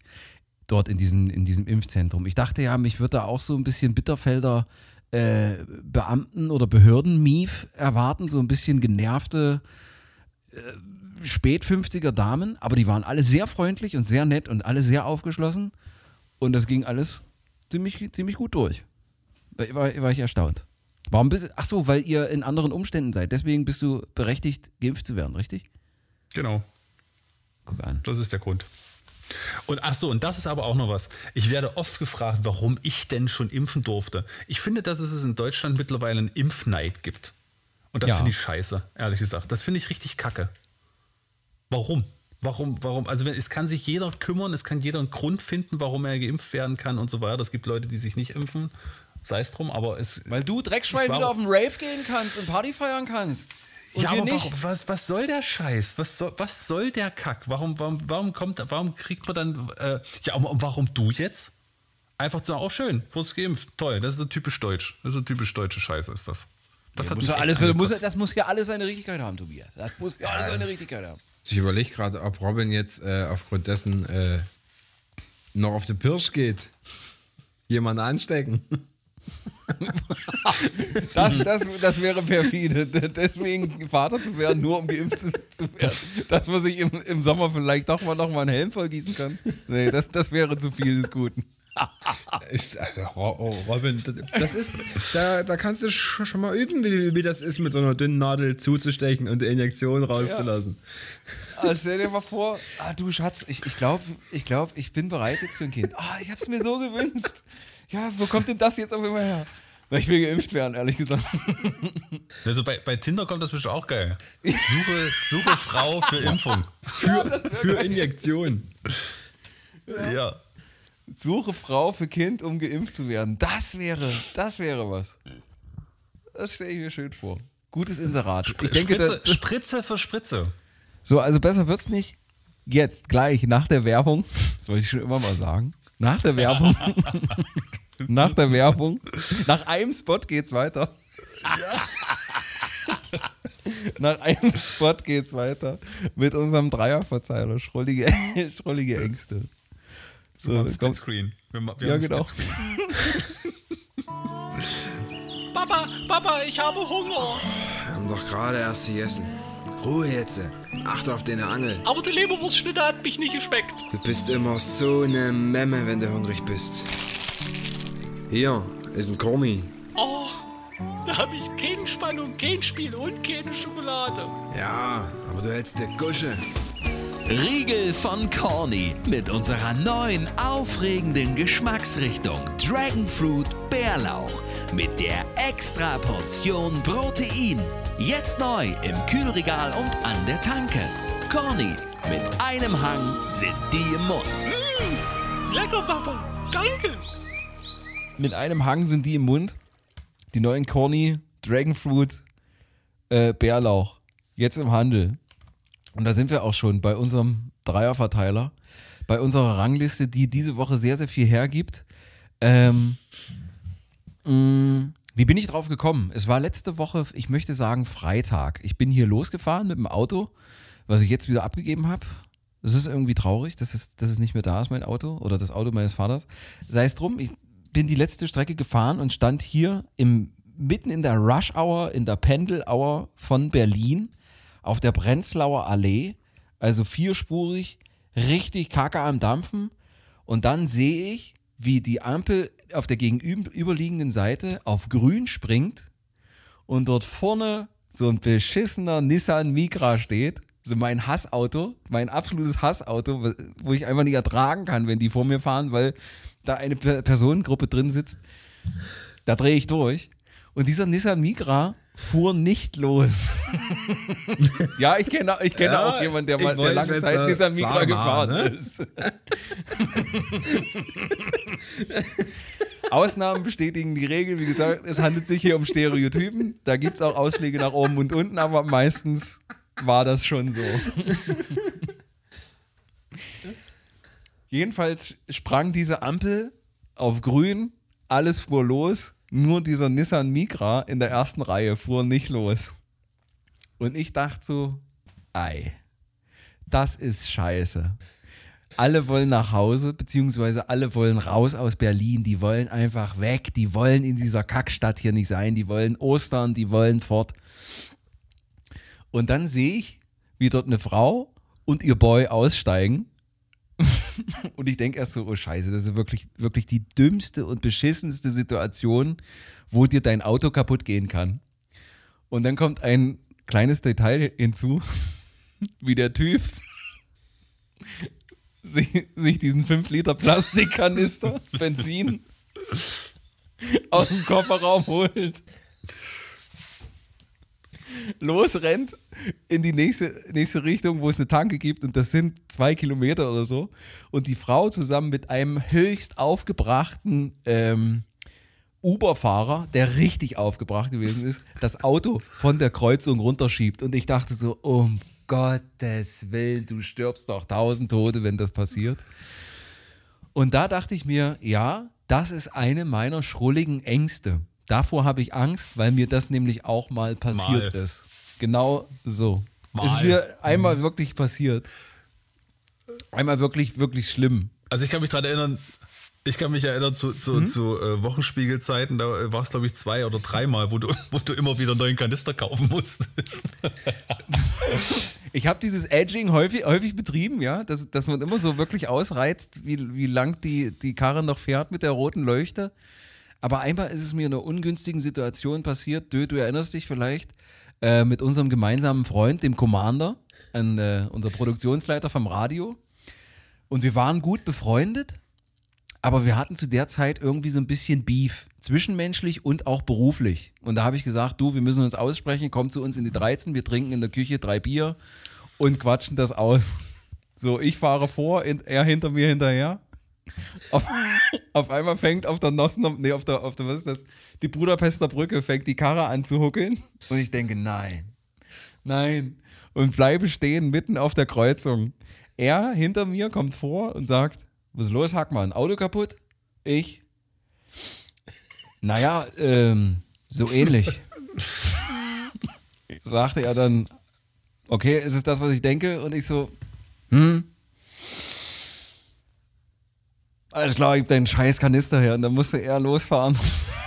dort in diesem, in diesem Impfzentrum. Ich dachte ja, mich wird da auch so ein bisschen Bitterfelder äh, Beamten- oder Behörden-Mief erwarten, so ein bisschen genervte äh, Spät-50er Damen. Aber die waren alle sehr freundlich und sehr nett und alle sehr aufgeschlossen. Und das ging alles ziemlich, ziemlich gut durch. War, war, ich erstaunt. Warum bist ach so, weil ihr in anderen Umständen seid. Deswegen bist du berechtigt, geimpft zu werden, richtig? Genau. Guck an. Das ist der Grund. Und ach so, und das ist aber auch noch was. Ich werde oft gefragt, warum ich denn schon impfen durfte. Ich finde, dass es in Deutschland mittlerweile einen Impfneid gibt. Und das Ja. finde ich scheiße, ehrlich gesagt. Das finde ich richtig kacke. Warum? Warum, warum? Also wenn, es kann sich jeder kümmern, es kann jeder einen Grund finden, warum er geimpft werden kann und so weiter. Es gibt Leute, die sich nicht impfen, sei es drum, aber es. Weil du Dreckschwein wieder auf den Rave gehen kannst und Party feiern kannst. Und ja, aber nicht. warum, was, was soll der Scheiß? Was soll, was soll der Kack? Warum, warum, warum kommt, warum kriegt man dann, äh, ja, und warum du jetzt? Einfach zu sagen, oh schön, wurdest geimpft, toll, das ist so typisch deutsch. Das ist so typisch deutsche Scheiße ist das. Das Das muss, ja alles, muss, das muss ja alles seine Richtigkeit haben, Tobias. Das muss ja alles seine Richtigkeit haben. Ich überlege gerade, ob Robin jetzt äh, aufgrund dessen äh, noch auf die Pirsch geht. Jemanden anstecken. Das, das, das wäre perfide. Deswegen Vater zu werden, nur um geimpft zu, zu werden. Dass man sich im, im Sommer vielleicht doch mal noch einen Helm vollgießen kann. Nee, das, das wäre zu viel des Guten. Ist, also, oh, Robin, das ist, da, da kannst du sch- schon mal üben, wie, wie das ist, mit so einer dünnen Nadel zuzustechen und die Injektion rauszulassen. Also stell dir mal vor, ah, du Schatz, ich, ich glaube, ich, glaub, ich bin bereit jetzt für ein Kind. Ah, ich habe es mir so gewünscht. Ja, wo kommt denn das jetzt auf einmal her? Ich will geimpft werden, ehrlich gesagt. Also bei, bei Tinder kommt das bestimmt auch geil. Suche, suche Frau für Impfung. Für, für Injektion. Ja. Suche Frau für Kind, um geimpft zu werden. Das wäre, das wäre was. Das stelle ich mir schön vor. Gutes Inserat. Ich denke, Spritze, das, Spritze für Spritze. so, also besser wird's nicht. Jetzt, gleich, nach der Werbung. Das wollte ich schon immer mal sagen. Nach der Werbung. nach der Werbung. Nach einem Spot geht's weiter. Nach einem Spot geht's weiter mit unserem Dreierverzeiler. Schrullige, schrullige Ängste. So, kommt, Splitscreen. Wir, wir ja, genau. Papa, Papa, ich habe Hunger. Wir haben doch gerade erst gegessen. Ruhe jetzt. Achte auf deine Angel. Aber die Leberwurstschnitte hat mich nicht geschmeckt. Du bist immer so eine Memme, wenn du hungrig bist. Hier ist ein Corny. Oh, da habe ich keine Spannung, kein Spiel und keine Schokolade. Ja, aber du hältst dir Gusche. Riegel von Corny mit unserer neuen aufregenden Geschmacksrichtung Dragon Fruit Bärlauch mit der extra Portion Protein. Jetzt neu im Kühlregal und an der Tanke. Corny, mit einem Hang sind die im Mund. Lecker, Papa. Danke. mit einem Hang sind die im Mund. Die neuen Corny, Dragonfruit, äh, Bärlauch. Jetzt im Handel. Und da sind wir auch schon bei unserem Dreierverteiler. Bei unserer Rangliste, die diese Woche sehr, sehr viel hergibt. Ähm, mh, wie bin ich drauf gekommen? Es war letzte Woche, ich möchte sagen, Freitag. Ich bin hier losgefahren mit dem Auto, was ich jetzt wieder abgegeben habe. Es ist irgendwie traurig, dass es, dass es nicht mehr da ist, mein Auto oder das Auto meines Vaters. Sei es drum, ich bin die letzte Strecke gefahren und stand hier im, mitten in der Rush Hour, in der Pendel Hour von Berlin auf der Prenzlauer Allee, also vierspurig, richtig kacke am Dampfen. Und dann sehe ich, wie die Ampel auf der gegenüberliegenden Seite auf grün springt und dort vorne so ein beschissener Nissan Micra steht. So mein Hassauto, mein absolutes Hassauto, wo ich einfach nicht ertragen kann, wenn die vor mir fahren, weil da eine Pe- Personengruppe drin sitzt. Da drehe ich durch. Und dieser Nissan Micra fuhr nicht los. ja, ich kenne ich kenne Ja, auch jemanden, der mal der lange Zeit Nissan Micra klar gefahren ne? ist. Ausnahmen bestätigen die Regel. Wie gesagt, es handelt sich hier um Stereotypen. Da gibt es auch Ausschläge nach oben und unten, aber meistens war das schon so. Jedenfalls sprang diese Ampel auf grün, alles fuhr los, nur dieser Nissan Micra in der ersten Reihe fuhr nicht los. Und ich dachte so, ei, das ist scheiße. Alle wollen nach Hause, beziehungsweise alle wollen raus aus Berlin, die wollen einfach weg, die wollen in dieser Kackstadt hier nicht sein, die wollen Ostern, die wollen fort. Und dann sehe ich, wie dort eine Frau und ihr Boy aussteigen. und ich denke erst so, oh Scheiße, das ist wirklich, wirklich die dümmste und beschissenste Situation, wo dir dein Auto kaputt gehen kann. Und dann kommt ein kleines Detail hinzu, wie der Typ sich, sich diesen 5 Liter Plastikkanister Benzin aus dem Kofferraum holt, losrennt in die nächste, nächste Richtung, wo es eine Tanke gibt und das sind zwei Kilometer oder so und die Frau zusammen mit einem höchst aufgebrachten ähm, Uber-Fahrer, der richtig aufgebracht gewesen ist, das Auto von der Kreuzung runterschiebt. Und ich dachte so, um Gottes Willen, du stirbst doch tausend Tote, wenn das passiert. Und da dachte ich mir, ja, das ist eine meiner schrulligen Ängste. Davor habe ich Angst, weil mir das nämlich auch mal passiert Mal. ist. Genau so. Mal. Ist mir einmal wirklich passiert. Einmal wirklich, wirklich schlimm. Also ich kann mich daran erinnern, Ich kann mich erinnern zu, zu, Hm? zu äh, Wochenspiegelzeiten, da war es glaube ich zwei oder dreimal, wo du, wo du immer wieder einen neuen Kanister kaufen musst. Ich habe dieses Edging häufig, häufig betrieben, ja, dass, dass man immer so wirklich ausreizt, wie, wie lang die, die Karre noch fährt mit der roten Leuchte. Aber einmal ist es mir in einer ungünstigen Situation passiert, Dö, du erinnerst dich vielleicht, äh, mit unserem gemeinsamen Freund, dem Commander, an, äh, unser Produktionsleiter vom Radio. Und wir waren gut befreundet, aber wir hatten zu der Zeit irgendwie so ein bisschen Beef, zwischenmenschlich und auch beruflich. Und da habe ich gesagt, du, wir müssen uns aussprechen, komm zu uns in die 13, wir trinken in der Küche drei Bier und quatschen das aus. So, ich fahre vor, er hinter mir hinterher. Auf, auf einmal fängt auf der Nossener, nee, auf der, auf der, was ist das? Die Budapester Brücke fängt die Karre an zu huckeln. Und ich denke, nein, nein. Und bleibe stehen mitten auf der Kreuzung. Er hinter mir kommt vor und sagt, was ist los, Hackmann? Auto kaputt? Ich. Naja, ähm, so ähnlich. Sagte er dann, okay, ist es das, was ich denke? Und ich so, hm? Alles klar, gib deinen scheiß Kanister her. Und dann musste er losfahren,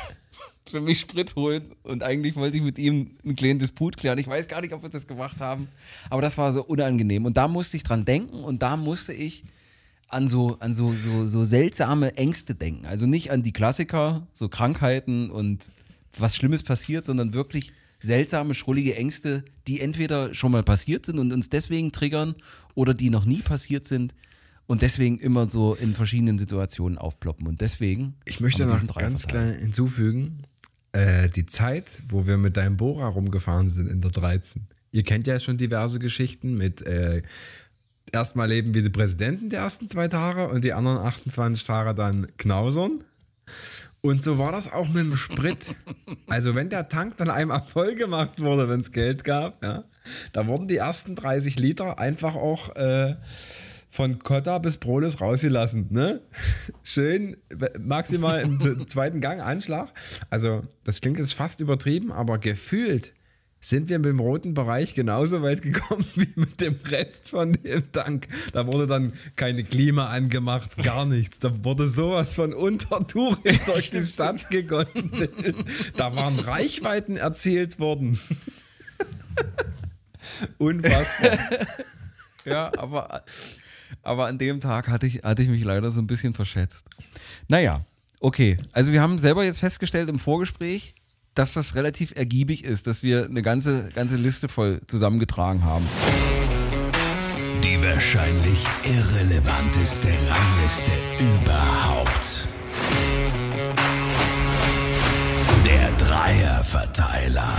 für mich Sprit holen. Und eigentlich wollte ich mit ihm einen kleinen Disput klären. Ich weiß gar nicht, ob wir das gemacht haben. Aber das war so unangenehm. Und da musste ich dran denken und da musste ich an so, an so, so, so seltsame Ängste denken. Also nicht an die Klassiker, so Krankheiten und was Schlimmes passiert, sondern wirklich seltsame, schrullige Ängste, die entweder schon mal passiert sind und uns deswegen triggern oder die noch nie passiert sind und deswegen immer so in verschiedenen Situationen aufploppen. Und deswegen. Ich möchte noch ganz klein hinzufügen, äh, die Zeit, wo wir mit deinem Bora rumgefahren sind in der 13. Ihr kennt ja schon diverse Geschichten mit äh, erstmal leben wir die Präsidenten die ersten zwei Tage und die anderen 28 Tage dann knausern. Und so war das auch mit dem Sprit. Also wenn der Tank dann einmal voll gemacht wurde, wenn es Geld gab, ja, da wurden die ersten 30 Liter einfach auch äh, von Cotta bis Broles rausgelassen. Ne? Schön maximal im zweiten Gang Anschlag. Also das klingt jetzt fast übertrieben, aber gefühlt sind wir mit dem roten Bereich genauso weit gekommen wie mit dem Rest von dem Tank. Da wurde dann keine Klima angemacht, gar nichts. Da wurde sowas von Untertouring durch die Stadt gegondelt. Da waren Reichweiten erzählt worden. Unfassbar. Ja, aber, aber an dem Tag hatte ich, hatte ich mich leider so ein bisschen verschätzt. Naja, okay. Also wir haben selber jetzt festgestellt im Vorgespräch, dass das relativ ergiebig ist, dass wir eine ganze, ganze Liste voll zusammengetragen haben. Die wahrscheinlich irrelevanteste Rangliste überhaupt. Der Dreierverteiler.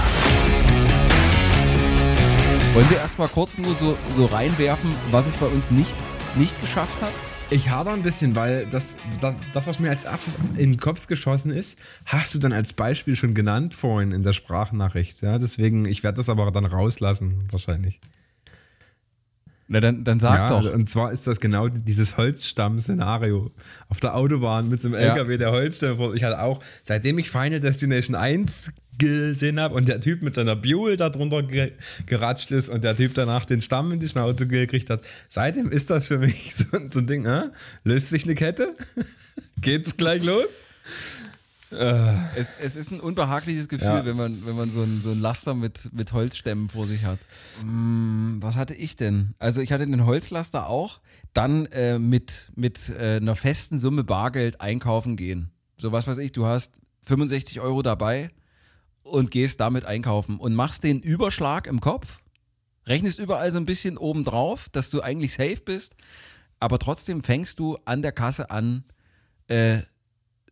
Wollen wir erstmal kurz nur so, so reinwerfen, was es bei uns nicht, nicht geschafft hat? Ich hader ein bisschen, weil das, das, das, was mir als erstes in den Kopf geschossen ist, hast du dann als Beispiel schon genannt vorhin in der Sprachnachricht. Ja, deswegen, ich werde das aber dann rauslassen, wahrscheinlich. Na, dann, dann sag ja, doch. also, Und zwar ist das genau dieses Holzstamm-Szenario. Auf der Autobahn mit so einem Ja. LKW, der Holzstamm. Ich hatte auch, seitdem ich Final Destination 1 gesehen habe und der Typ mit seiner Buell da drunter ge geratscht ist und der Typ danach den Stamm in die Schnauze gekriegt hat, seitdem ist das für mich so, so ein Ding, äh? löst sich eine Kette? Geht's gleich los? Es, es ist ein unbehagliches Gefühl, Ja. wenn man, wenn man so ein, so ein Laster mit, mit Holzstämmen vor sich hat. Hm, was hatte ich denn? Also ich hatte den Holzlaster auch, dann äh, mit, mit äh, einer festen Summe Bargeld einkaufen gehen. So was weiß ich, du hast 65 Euro dabei und gehst damit einkaufen und machst den Überschlag im Kopf, rechnest überall so ein bisschen oben drauf, dass du eigentlich safe bist, aber trotzdem fängst du an der Kasse an, äh,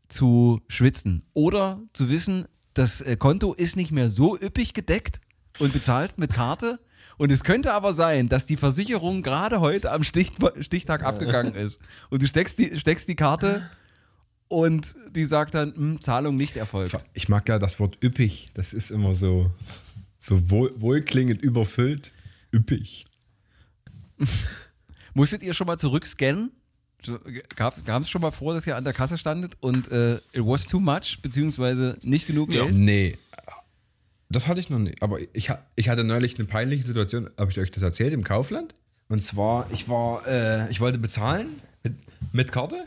zu schwitzen oder zu wissen, das äh, Konto ist nicht mehr so üppig gedeckt und bezahlst mit Karte. Und es könnte aber sein, dass die Versicherung gerade heute am Stich, Stichtag abgegangen ist. Und du steckst die, steckst die Karte und die sagt dann, hm, Zahlung nicht erfolgt. Ich mag ja das Wort üppig. Das ist immer so, so wohl, wohlklingend überfüllt. Üppig. Musstet ihr schon mal zurückscannen? Gab es schon mal vor, dass ihr an der Kasse standet und äh, it was too much, beziehungsweise nicht genug Geld? Nee. Das hatte ich noch nicht. Aber ich, ich hatte neulich eine peinliche Situation, habe ich euch das erzählt, im Kaufland? Und zwar, ich war, äh, ich wollte bezahlen mit, mit Karte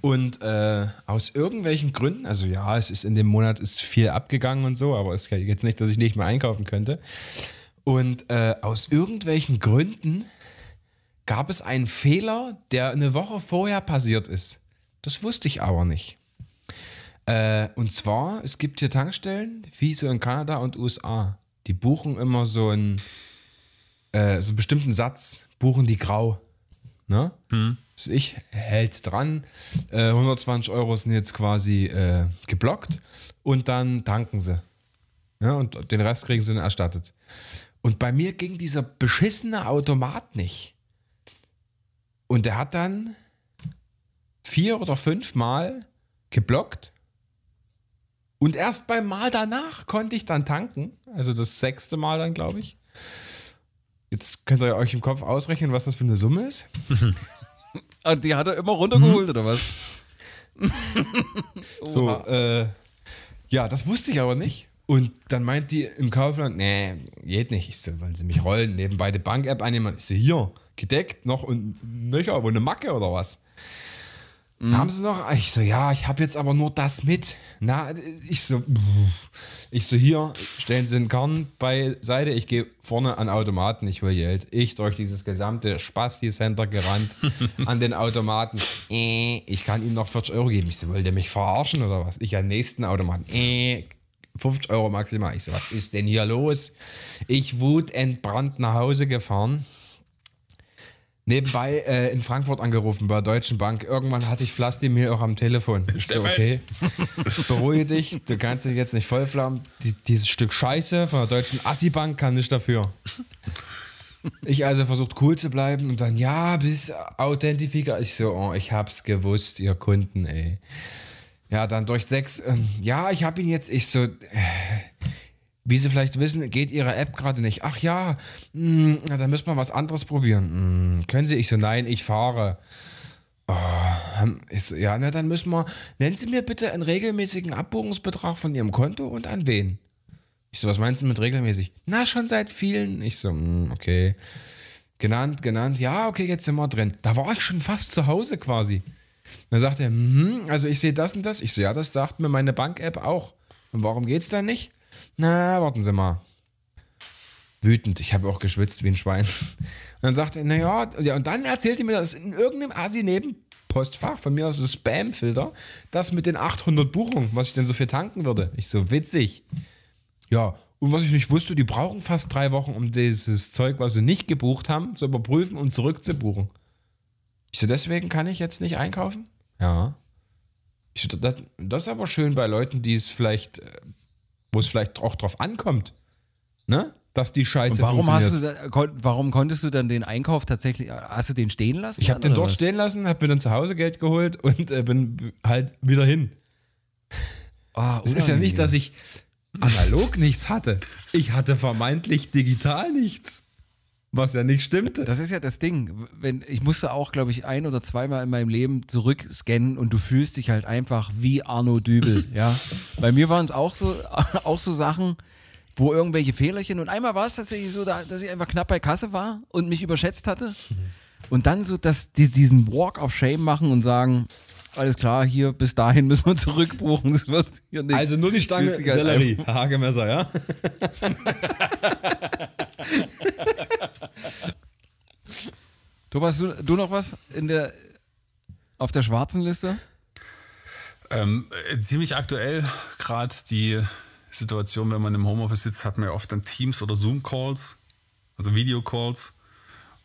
Und äh, aus irgendwelchen Gründen, also ja, es ist in dem Monat ist viel abgegangen und so, aber es ist jetzt nicht, dass ich nicht mehr einkaufen könnte. Und äh, aus irgendwelchen Gründen gab es einen Fehler, der eine Woche vorher passiert ist. Das wusste ich aber nicht. Äh, und zwar, es gibt hier Tankstellen, wie so in Kanada und USA. Die buchen immer so einen, äh, so einen bestimmten Satz, buchen die grau. Ne? Also ich hält dran. Äh, 120 Euro sind jetzt quasi äh, geblockt und dann tanken sie. Ja, und den Rest kriegen sie dann erstattet. Und bei mir ging dieser beschissene Automat nicht. Und der hat dann vier oder fünf Mal geblockt. Und erst beim Mal danach konnte ich dann tanken. Also das sechste Mal dann, glaube ich. Jetzt könnt ihr euch im Kopf ausrechnen, was das für eine Summe ist. Ah, die hat er immer runtergeholt, oder was? So, äh, ja, das wusste ich aber nicht. Und dann meint die im Kaufland, nee, geht nicht. Ich so, wollen Sie mich rollen? Nebenbei die Bank-App annehmen. Ich so, hier, gedeckt, noch und nöcher, wo eine Macke oder was? Haben Sie noch? Ich so, ja, ich habe jetzt aber nur das mit. Na, ich so, ich so, hier, stellen Sie den Kern beiseite, ich gehe vorne an Automaten, ich hole Geld. Ich durch dieses gesamte Spasti-Center gerannt an den Automaten. Äh, Ich kann Ihnen noch 40 Euro geben. Ich so, wollt ihr mich verarschen oder was? Ich an den nächsten Automaten. Äh, 50 Euro maximal. Ich so, was ist denn hier los? Ich wutentbrannt nach Hause gefahren. Nebenbei äh, in Frankfurt angerufen bei der Deutschen Bank. Irgendwann hatte ich Vladimir auch am Telefon. Ich so, okay, beruhige dich, du kannst dich jetzt nicht vollflammen. Die, dieses Stück Scheiße von der Deutschen Assi-Bank kann nicht dafür. Ich also versucht cool zu bleiben und dann, ja, bis Authentifikator. Ich so, oh, ich hab's gewusst, ihr Kunden, ey. Ja, dann durch sechs, ähm, ja, ich hab ihn jetzt, ich so, äh, wie Sie vielleicht wissen, geht Ihre App gerade nicht. Ach ja, mh, na, dann müssen wir was anderes probieren. Mh, können Sie? Ich so, nein, ich fahre. Oh, hm, ich so, ja, na dann müssen wir, nennen Sie mir bitte einen regelmäßigen Abbuchungsbetrag von Ihrem Konto und an wen? Ich so, was meinst du mit regelmäßig? Na, schon seit vielen. Ich so, mh, okay. Genannt, genannt. Ja, okay, jetzt sind wir drin. Da war ich schon fast zu Hause quasi. Dann sagt er, mhm, also ich sehe das und das. Ich so, ja, das sagt mir meine Bank-App auch. Und warum geht's dann nicht? Na, warten Sie mal. Wütend, ich habe auch geschwitzt wie ein Schwein. Und dann sagt er, naja, ja, und dann erzählt er mir, dass in irgendeinem Asi-Nebenpostfach, von mir aus ist Spam-Filter, das mit den 800 Buchungen, was ich denn so für tanken würde. Ich so, witzig. Ja, und was ich nicht wusste, die brauchen fast drei Wochen, um dieses Zeug, was sie nicht gebucht haben, zu überprüfen und zurückzubuchen. Ich so, deswegen kann ich jetzt nicht einkaufen? Ja. Ich so, das, das ist aber schön bei Leuten, die es vielleicht, äh, wo es vielleicht auch drauf ankommt, ne? Dass die Scheiße Und warum, hast du da, kon, warum konntest du dann den Einkauf tatsächlich, hast du den stehen lassen? Ich habe den dort was? stehen lassen, habe mir dann zu Hause Geld geholt und äh, bin halt wieder hin. Ah, Es ist ja nicht, dass ich analog nichts hatte. Ich hatte vermeintlich digital nichts. Was ja nicht stimmte. Das ist ja das Ding. Wenn, ich musste auch, glaube ich, ein oder zweimal in meinem Leben zurückscannen und du fühlst dich halt einfach wie Arno Dübel. ja. Bei mir waren es auch so, auch so Sachen, wo irgendwelche Fehlerchen und einmal war es tatsächlich so, da- dass ich einfach knapp bei Kasse war und mich überschätzt hatte. Und dann so dass die, diesen Walk of Shame machen und sagen, alles klar, hier bis dahin müssen wir zurückbuchen. Das wird hier nichts. Also nur die Stange Sellerie, Hagemesser, ja? Thomas, du, du noch was in der, auf der schwarzen Liste? Ähm, äh, ziemlich aktuell gerade die Situation, wenn man im Homeoffice sitzt, hat man ja oft dann Teams oder Zoom-Calls, also Video-Calls.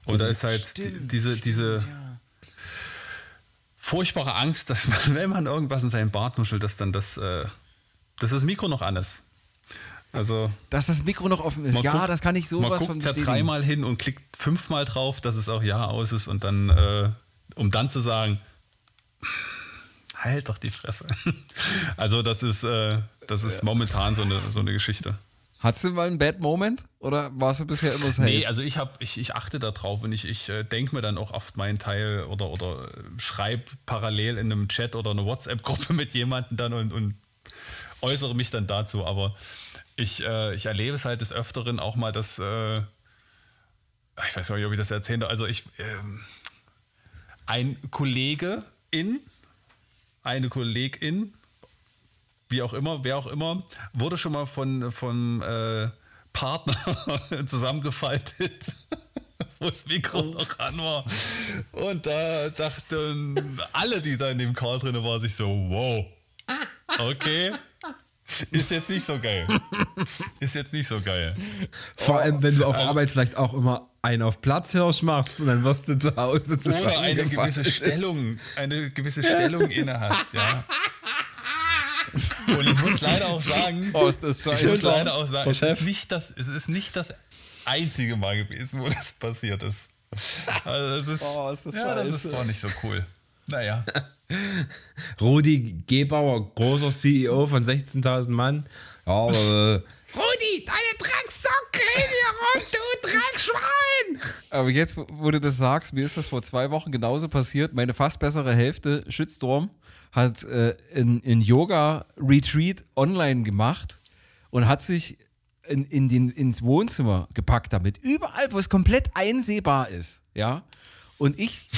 Und da ist halt die, diese, diese furchtbare Angst, dass man, wenn man irgendwas in seinen Bart nuschelt, dass dann das, äh, dass das Mikro noch an ist. Also Dass das Mikro noch offen ist. man ja, guckt- das kann ich Man sowas von guckt ja bestätigen. dreimal hin und klickt fünfmal drauf, dass es auch Ja aus ist und dann, äh, um dann zu sagen, halt doch die Fresse. Also das ist, äh, das ist momentan so eine, so eine Geschichte. Hattest du mal einen Bad Moment? Oder warst du bisher immer safe? Nee, also ich, hab, ich, ich achte da drauf und ich, ich äh, denke mir dann auch oft meinen Teil oder, oder äh, schreibe parallel in einem Chat oder einer WhatsApp-Gruppe mit jemandem dann und, und äußere mich dann dazu. Aber ich, äh, ich erlebe es halt des Öfteren auch mal, dass, äh, ich weiß gar nicht, ob ich das erzählen darf, also ich, ähm, ein Kollege in eine Kollegin, wie auch immer, wer auch immer, wurde schon mal von, von äh, Partner zusammengefaltet, wo das Mikro noch an war. Und da dachten alle, die da in dem Call drin waren, sich so, wow, okay, ist jetzt nicht so geil. Ist jetzt nicht so geil. Vor allem, wenn du auf Arbeit vielleicht auch immer einen auf Platzhirsch machst und dann wirst du zu Hause Oder eine gewisse Stellung, eine gewisse Stellung inne hast, ja. Und ich muss leider auch sagen, Oh, ist das ich muss scheiße. leider auch sagen, es ist, nicht das, es ist nicht das einzige Mal gewesen, wo das passiert ist. Also das ist, Oh, ist das ja, das ist scheiße. auch nicht so cool. Naja, Rudi Gebauer, großer CEO von 16.000 Mann. Ja, äh, Rudi, deine Drecksocke hier rum, du Dreckschwein! Aber jetzt, wo du das sagst, mir ist das vor zwei Wochen genauso passiert. Meine fast bessere Hälfte, Shitstorm, hat äh, in, in Yoga-Retreat online gemacht und hat sich in, in den, ins Wohnzimmer gepackt damit. Überall, wo es komplett einsehbar ist. Ja. Und ich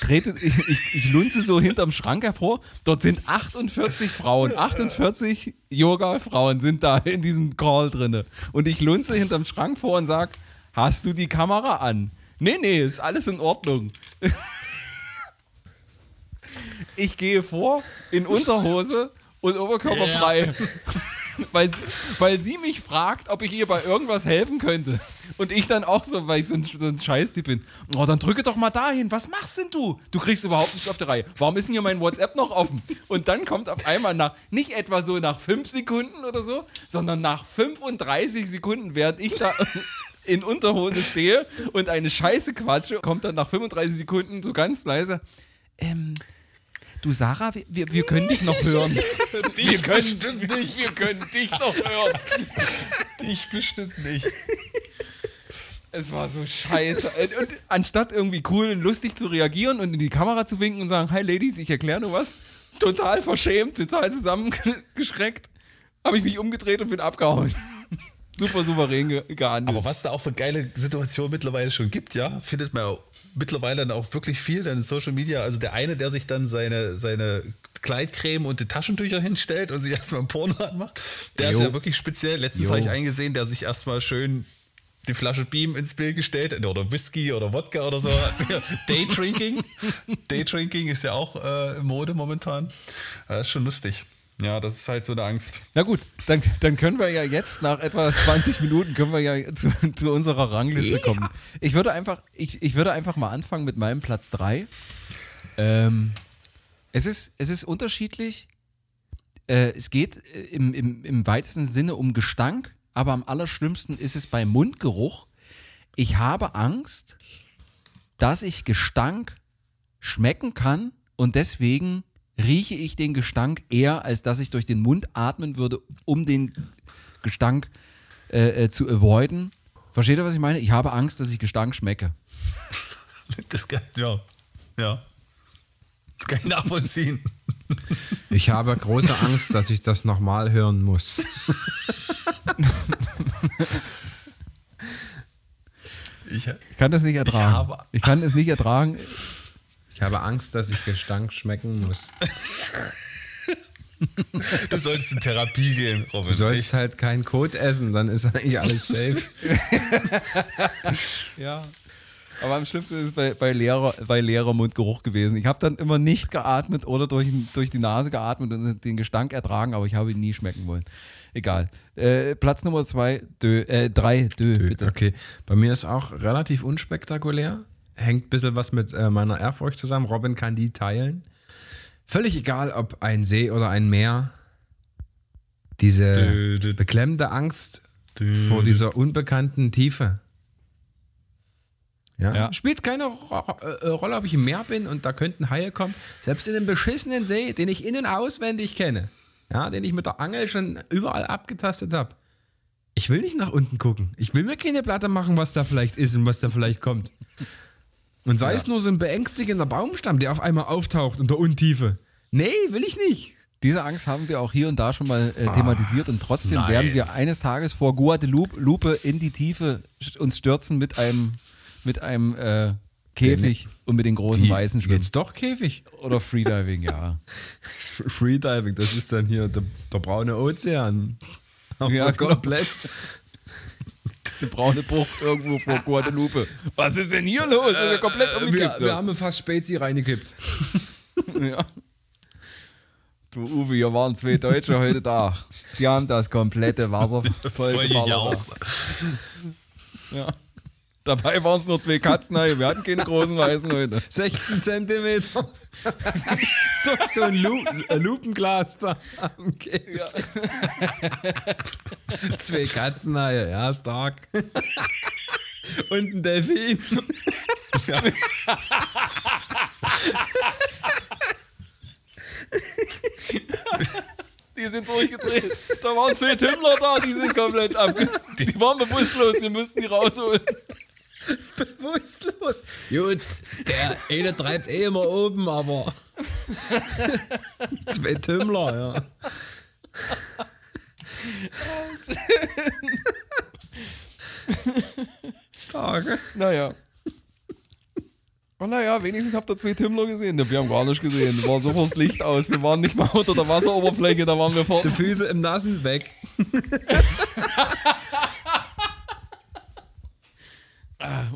trete, ich, ich, ich lunze so hinterm Schrank hervor. Dort sind 48 Frauen, 48 Yoga-Frauen sind da in diesem Call drinne. Und ich lunze hinterm Schrank vor und sag, hast du die Kamera an? Nee, nee, ist alles in Ordnung. Ich gehe vor in Unterhose und Oberkörper frei. Weil, sie- weil sie mich fragt, ob ich ihr bei irgendwas helfen könnte. Und ich dann auch so, weil ich so ein, so ein Scheißtyp bin. Oh, dann drücke doch mal dahin. Was machst denn du? Du kriegst überhaupt nicht auf die Reihe. Warum ist denn hier mein WhatsApp noch offen? Und dann kommt auf einmal nach, nicht etwa so nach 5 Sekunden oder so, sondern nach 35 Sekunden, während ich da in Unterhose stehe und eine Scheiße quatsche, kommt dann nach 35 Sekunden so ganz leise. Ähm, du Sarah, wir- wir, können dich noch hören. wir können dich, wir können dich noch hören. ich bestimmt nicht. Es war so scheiße. Und und anstatt irgendwie cool und lustig zu reagieren und in die Kamera zu winken und sagen, hi Ladies, ich erkläre nur was, total verschämt, total zusammengeschreckt, habe ich mich umgedreht und bin abgehauen. Super souverän ge gehandelt. Aber was da auch für geile Situationen mittlerweile schon gibt, ja, findet man auch mittlerweile dann auch wirklich viel dann in Social Media. Also der eine, der sich dann seine, seine Kleidcreme und die Taschentücher hinstellt und sich erstmal ein Porno anmacht, der Jo. ist ja wirklich speziell. Letztens habe ich eingesehen, der sich erstmal schön die Flasche Beam ins Bild gestellt oder Whisky oder Wodka oder so. Daydrinking. Daydrinking ist ja auch äh, Mode momentan. Das ist schon lustig. Ja, das ist halt so eine Angst. Na gut, dann, dann können wir ja jetzt nach etwa 20 Minuten können wir ja zu, zu unserer Rangliste kommen. Ich würde einfach, ich, ich würde einfach mal anfangen mit meinem Platz 3. Ähm, es, ist, es ist unterschiedlich. Äh, es geht äh, im, im, im weitesten Sinne um Gestank, aber am allerschlimmsten ist es bei Mundgeruch. Ich habe Angst, dass ich Gestank schmecken kann und deswegen rieche ich den Gestank eher, als dass ich durch den Mund atmen würde, um den Gestank äh, äh, zu avoiden. Versteht ihr, was ich meine? Ich habe Angst, dass ich Gestank schmecke. Das kann, ja. Ja. Das kann ich nachvollziehen. ich habe große Angst, dass ich das nochmal hören muss. Ich, Ich kann das nicht ertragen. habe- Ich kann es nicht ertragen. Ich habe Angst, dass ich Gestank schmecken muss. du solltest in Therapie gehen, Robin. Du sollst Echt. halt keinen Kot essen, dann ist eigentlich alles safe. Ja. Aber am schlimmsten ist es bei, bei, leerer, bei leerer Mundgeruch gewesen. Ich habe dann immer nicht geatmet oder durch, durch die Nase geatmet und den Gestank ertragen, aber ich habe ihn nie schmecken wollen. Egal. Äh, Platz Nummer zwei, dö, äh, drei, dö, bitte. Okay, bei mir ist auch relativ unspektakulär. Hängt ein bisschen was mit äh, meiner Ehrfurcht zusammen. Robin kann die teilen. Völlig egal, ob ein See oder ein Meer. Diese Dö, dö. beklemmende Angst vor dieser unbekannten Tiefe. Ja, Ja. Spielt keine Ro äh, Rolle, ob ich im Meer bin und da könnten Haie kommen. Selbst in einem beschissenen See, den ich innen auswendig kenne. Ja, den ich mit der Angel schon überall abgetastet habe. Ich will nicht nach unten gucken. Ich will mir keine Platte machen, was da vielleicht ist und was da vielleicht kommt. Und sei es nur so ein beängstigender Baumstamm, der auf einmal auftaucht in der Untiefe. Nee, will ich nicht. Diese Angst haben wir auch hier und da schon mal Ah, äh, thematisiert und trotzdem nein. werden wir eines Tages vor Guadeloupe Lupe in die Tiefe uns stürzen mit einem, mit einem äh, Käfig und mit den großen Wie, weißen Schwimmen. Jetzt doch Käfig. Oder Freediving, ja. Freediving, das ist dann hier der, der braune Ozean. Aber Ja, genau. komplett. Der braune Bruch irgendwo vor Guadalupe. Was ist denn hier los? Ja komplett Wir, umgekippt. wir haben fast Spezi reingekippt. ja. Du Uwe, hier waren zwei Deutsche heute da. Die haben das komplette Wasser voll Voll. Ja. Dabei waren es nur zwei Katzen, wir hatten keine großen weißen heute. 16 Zentimeter. Doch so ein, Lu Lupenglas da am Käfig. Zwei Katzenhaie, ja, stark. Und ein Delfin. Die sind durchgedreht. Da waren zwei Tümmler da, die sind komplett abge... Die waren bewusstlos, wir mussten die rausholen. Bewusstlos. Gut, der eine treibt eh immer oben, aber. Zwei Tümmler, ja. Stark. Naja. Und naja, wenigstens habt ihr zwei Tümmler gesehen. Wir haben gar nicht gesehen. War so das Licht aus. Wir waren nicht mal unter der Wasseroberfläche, da waren wir fort. Die Füße im Nassen weg.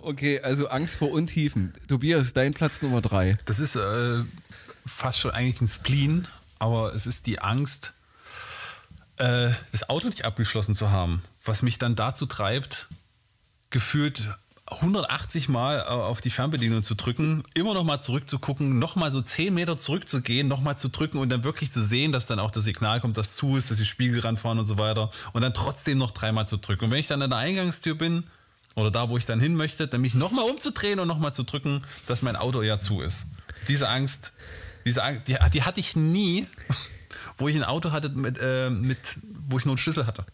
Okay, also Angst vor Untiefen. Tobias, dein Platz Nummer drei. Das ist äh, fast schon eigentlich ein Spleen, aber es ist die Angst, äh, das Auto nicht abgeschlossen zu haben, was mich dann dazu treibt, gefühlt 180 Mal äh, auf die Fernbedienung zu drücken, immer noch mal zurückzugucken, noch mal so 10 Meter zurückzugehen, noch mal zu drücken und dann wirklich zu sehen, dass dann auch das Signal kommt, dass zu ist, dass die Spiegel ranfahren und so weiter und dann trotzdem noch dreimal zu drücken. Und wenn ich dann an der Eingangstür bin oder da, wo ich dann hin möchte, dann mich noch mal umzudrehen und noch mal zu drücken, dass mein Auto ja zu ist. Diese Angst, diese Angst, die, die hatte ich nie, wo ich ein Auto hatte, mit, äh, mit, wo ich nur einen Schlüssel hatte.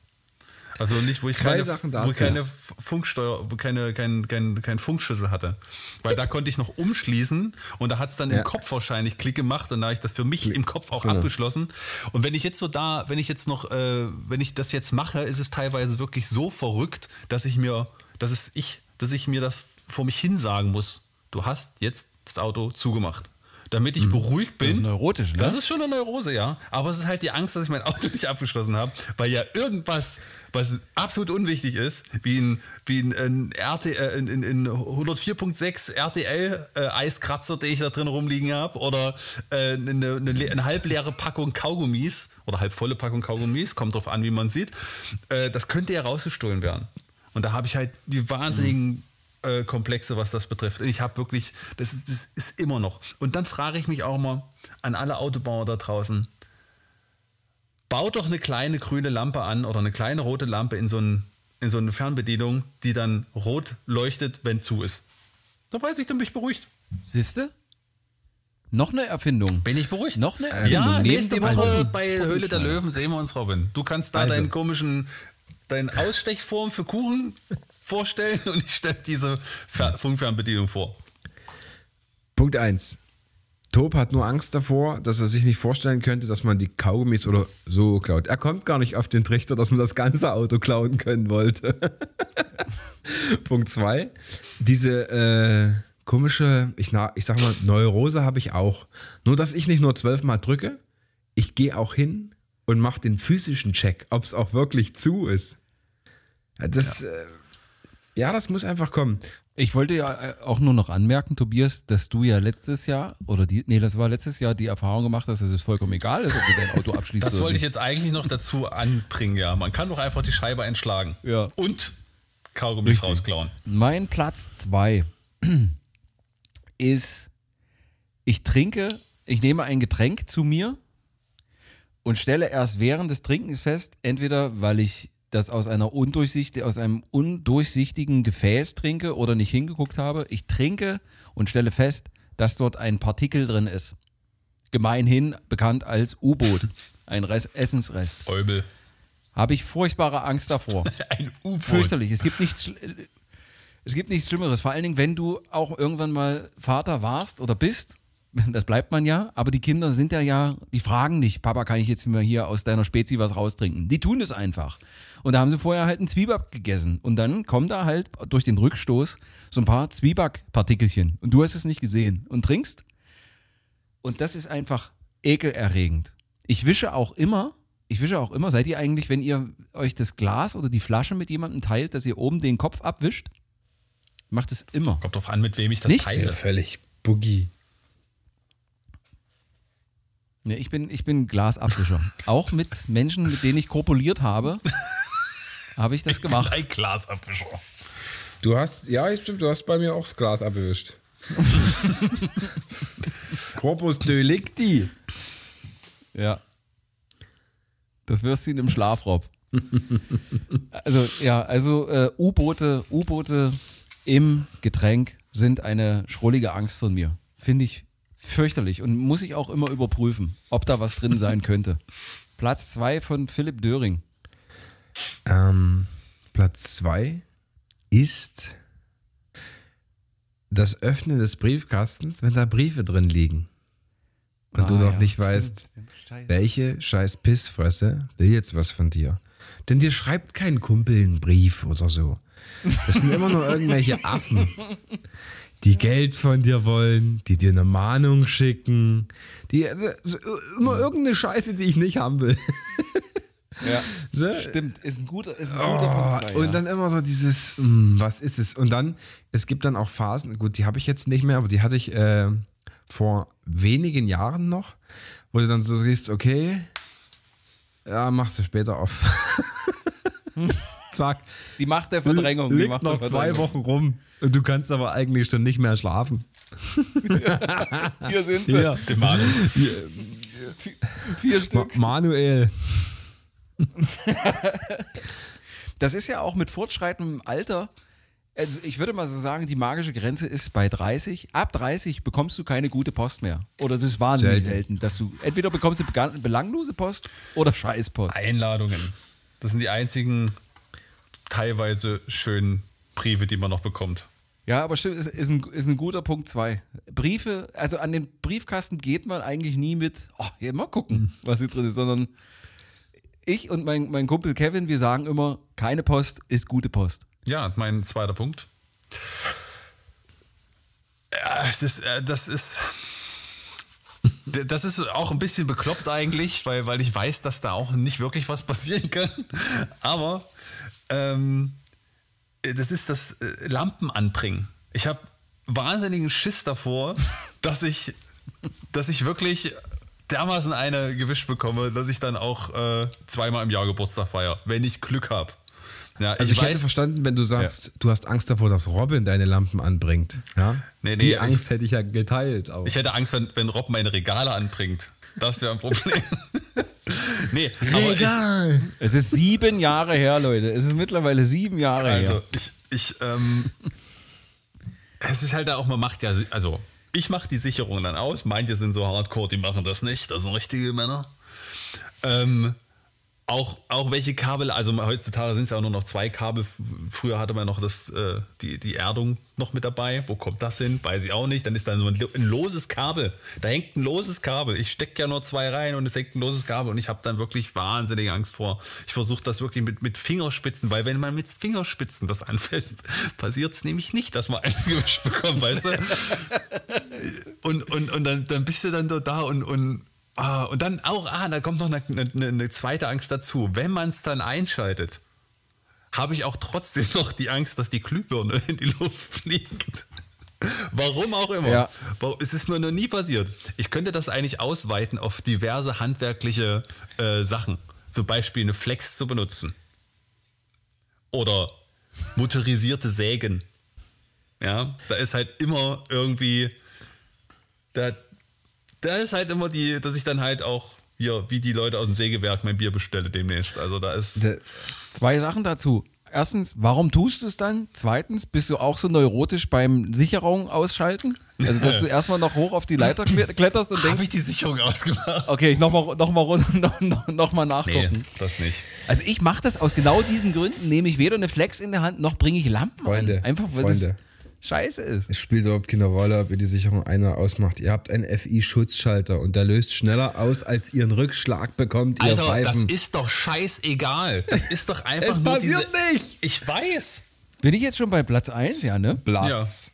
Also nicht, wo ich Zwei keine, Sachen wo dazu. keine Funksteuer, wo keine, kein, kein, kein Funkschlüssel hatte. Weil da konnte ich noch umschließen und da hat es dann Ja. im Kopf wahrscheinlich Klick gemacht und da habe ich das für mich im Kopf auch Genau. abgeschlossen. Und wenn ich jetzt so da, wenn ich jetzt noch, äh, wenn ich das jetzt mache, ist es teilweise wirklich so verrückt, dass ich mir, dass es ich, dass ich mir das vor mich hin sagen muss. Du hast jetzt das Auto zugemacht. Damit ich beruhigt bin. Das ist neurotisch, ne? Das ist schon eine Neurose, ja. Aber es ist halt die Angst, dass ich mein Auto nicht abgeschlossen habe, weil ja irgendwas, was absolut unwichtig ist, wie ein, wie ein, ein RT, äh, in, in, in 104.6 RTL äh, den ich da drin rumliegen habe, oder äh, eine, eine, eine halbleere Packung Kaugummis oder halbvolle Packung Kaugummis, kommt drauf an, wie man sieht, äh, das könnte ja rausgestohlen werden. Und da habe ich halt die wahnsinnigen äh, Komplexe, was das betrifft. Ich habe wirklich, das ist, das ist immer noch. Und dann frage ich mich auch mal an alle Autobauer da draußen, baut doch eine kleine grüne Lampe an oder eine kleine rote Lampe in so, ein, in so eine Fernbedienung, die dann rot leuchtet, wenn zu ist. Da weiß ich, dann bin ich beruhigt. Siehste? Noch eine Erfindung. Bin ich beruhigt? Noch eine Erfindung. Ja, nächste Woche bei Höhle der Löwen sehen wir uns, Robin. Du kannst da Also. deinen komischen, deine Ausstechform für Kuchen vorstellen und ich stelle diese Fer Funkfernbedienung vor. Punkt 1. Tob hat nur Angst davor, dass er sich nicht vorstellen könnte, dass man die Kaugummis oder so klaut. Er kommt gar nicht auf den Trichter, dass man das ganze Auto klauen können wollte. Punkt 2. Diese äh, komische, ich, na, ich sag mal, Neurose habe ich auch. Nur, dass ich nicht nur zwölfmal drücke, ich gehe auch hin und mache den physischen Check, ob es auch wirklich zu ist. Ja, Das, ja. Äh, ja, das muss einfach kommen. Ich wollte ja äh, auch nur noch anmerken, Tobias, dass du ja letztes Jahr, oder die, nee, das war letztes Jahr die Erfahrung gemacht hast, dass es vollkommen egal ist, ob du dein Auto abschließt Das oder wollte ich nicht. jetzt eigentlich noch dazu anbringen, ja. Man kann doch einfach die Scheibe einschlagen. Ja. Und Kaugummis Richtig. rausklauen. Mein Platz zwei ist, ich trinke, ich nehme ein Getränk zu mir und stelle erst während des Trinkens fest, entweder weil ich das aus einer undurchsichtigen, aus einem undurchsichtigen Gefäß trinke oder nicht hingeguckt habe. Ich trinke und stelle fest, dass dort ein Partikel drin ist. Gemeinhin bekannt als U-Boot. Ein Rest, Essensrest. Eubel. Habe ich furchtbare Angst davor. Ein U-Boot. Fürchterlich. Es gibt nichts, es gibt nichts Schlimmeres. Vor allen Dingen, wenn du auch irgendwann mal Vater warst oder bist das bleibt man ja, aber die Kinder sind ja ja, die fragen nicht, Papa, kann ich jetzt mal hier aus deiner Spezi was raustrinken? Die tun es einfach. Und da haben sie vorher halt einen Zwieback gegessen. Und dann kommen da halt durch den Rückstoß so ein paar Zwiebackpartikelchen. Und du hast es nicht gesehen und trinkst. Und das ist einfach ekelerregend. Ich wische auch immer, ich wische auch immer, seid ihr eigentlich, wenn ihr euch das Glas oder die Flasche mit jemandem teilt, dass ihr oben den Kopf abwischt? Macht es immer. Kommt drauf an, mit wem ich das Nicht? teile. völlig boogie. Ne, ich bin, ich bin Glasabwischer. Auch mit Menschen, mit denen ich korpuliert habe, habe ich das gemacht. Ein Glasabwischer. Du hast, ja, stimmt, du hast bei mir auch das Glas abgewischt. Corpus delicti. Ja. Das wirst du ihn im Schlaf, Rob. Also, ja, also äh, U-Boote, U-Boote im Getränk sind eine schrullige Angst von mir. Finde ich fürchterlich und muss ich auch immer überprüfen, ob da was drin sein könnte. Platz zwei von Philipp Döring. Ähm, Platz 2 ist das Öffnen des Briefkastens, wenn da Briefe drin liegen. Und du Ah, noch ja, nicht stimmt. weißt, Scheiße. welche scheiß Pissfresse will jetzt was von dir. Denn dir schreibt kein Kumpel einen Brief oder so. Das sind immer nur irgendwelche Affen, die Geld von dir wollen, die dir eine Mahnung schicken, die äh, so, immer irgendeine Scheiße, die ich nicht haben will. Ja, So, stimmt. Ist ein guter, ist ein guter Oh, Punkt. und ja. dann immer so dieses, mm, was ist es? Und dann, es gibt dann auch Phasen, gut, die habe ich jetzt nicht mehr, aber die hatte ich äh, vor wenigen Jahren noch, wo du dann so siehst, okay, ja, machst du später auf. Zack. die Macht der Verdrängung. die Macht noch zwei. Wochen rum und du kannst aber eigentlich schon nicht mehr schlafen. Hier sind sie. Hier. Vier Ma Stück. Manuel. Das ist ja auch mit fortschreitendem Alter. Also ich würde mal so sagen, die magische Grenze ist bei 30. Ab 30 bekommst du keine gute Post mehr. Oder es ist wahnsinnig Selten. selten, dass du entweder bekommst du belanglose Post oder Scheißpost. Einladungen. Das sind die einzigen teilweise schönen Briefe, die man noch bekommt. Ja, aber stimmt, ist, ist, ein, ist ein guter Punkt 2. Briefe, also an den Briefkasten geht man eigentlich nie mit, oh, hier mal gucken, was hier drin ist, sondern ich und mein, mein Kumpel Kevin, wir sagen immer, keine Post ist gute Post. Ja, mein zweiter Punkt. Ja, es ist, äh, das ist. Das ist auch ein bisschen bekloppt eigentlich, weil, weil ich weiß, dass da auch nicht wirklich was passieren kann. Aber ähm, das ist das äh, Lampen anbringen. Ich habe wahnsinnigen Schiss davor, dass ich, dass ich wirklich dermaßen eine gewischt bekomme, dass ich dann auch äh, zweimal im Jahr Geburtstag feiere, wenn ich Glück habe. Ja, Also ich, hätte verstanden, wenn du sagst, du hast Angst davor, dass Robin deine Lampen anbringt. Ja? Nee, nee, Die ich- Angst hätte ich ja geteilt. Auch. Ich hätte Angst, wenn, wenn Rob meine Regale anbringt. Das wäre ein Problem. nee, aber ich, Es ist sieben Jahre her, Leute. Es ist mittlerweile sieben Jahre also her. ich, ich ähm, es ist halt da auch, man macht ja, also ich mache die Sicherung dann aus. Manche sind so hardcore, die machen das nicht. Das sind richtige Männer. Ähm, auch, auch welche Kabel, also heutzutage sind es ja auch nur noch zwei Kabel. Früher hatte man noch das, äh, die, die Erdung noch mit dabei. Wo kommt das hin? Weiß ich auch nicht. Dann ist da so ein, ein loses Kabel. Da hängt ein loses Kabel. Ich stecke ja nur zwei rein und es hängt ein loses Kabel und ich habe dann wirklich wahnsinnige Angst vor. Ich versuche das wirklich mit, mit Fingerspitzen, weil wenn man mit Fingerspitzen das anfasst, passiert es nämlich nicht, dass man eingewischt bekommt, weißt du? Und, und, und dann, dann bist du dann dort da und, und, ah, und dann auch, ah, da kommt noch eine, eine, eine zweite Angst dazu. Wenn man es dann einschaltet, habe ich auch trotzdem noch die Angst, dass die Glühbirne in die Luft fliegt. Warum auch immer. Ja. Es ist mir noch nie passiert. Ich könnte das eigentlich ausweiten auf diverse handwerkliche äh, Sachen. Zum Beispiel eine Flex zu benutzen. Oder motorisierte Sägen. Ja, da ist halt immer irgendwie, da, da ist halt immer die, dass ich dann halt auch hier, wie die Leute aus dem Sägewerk, mein Bier bestelle demnächst. Also da ist, Zwei Sachen dazu. Erstens, warum tust du es dann? Zweitens, bist du auch so neurotisch beim Sicherung ausschalten? Also, dass du erstmal noch hoch auf die Leiter kle- kletterst und habe denkst, ich die Sicherung ausgemacht? okay, ich nochmal noch mal, runter- noch, noch, noch mal Nee, nachgucken. das nicht. Also ich mache das aus genau diesen Gründen, nehme ich weder eine Flex in der Hand, noch bringe ich Lampen Freunde, an. Einfach weil Freunde. Scheiße ist. Es spielt überhaupt keine Rolle, ob ihr die Sicherung ein- oder ausmacht. Ihr habt einen FI-Schutzschalter und der löst schneller aus, als ihr einen Rückschlag bekommt, ihr Alter, das Pfeifen. ist doch scheißegal. Das ist doch einfach Es nur passiert diese, nicht. Ich weiß. Bin ich jetzt schon bei Platz 1? Ja, ne? Platz.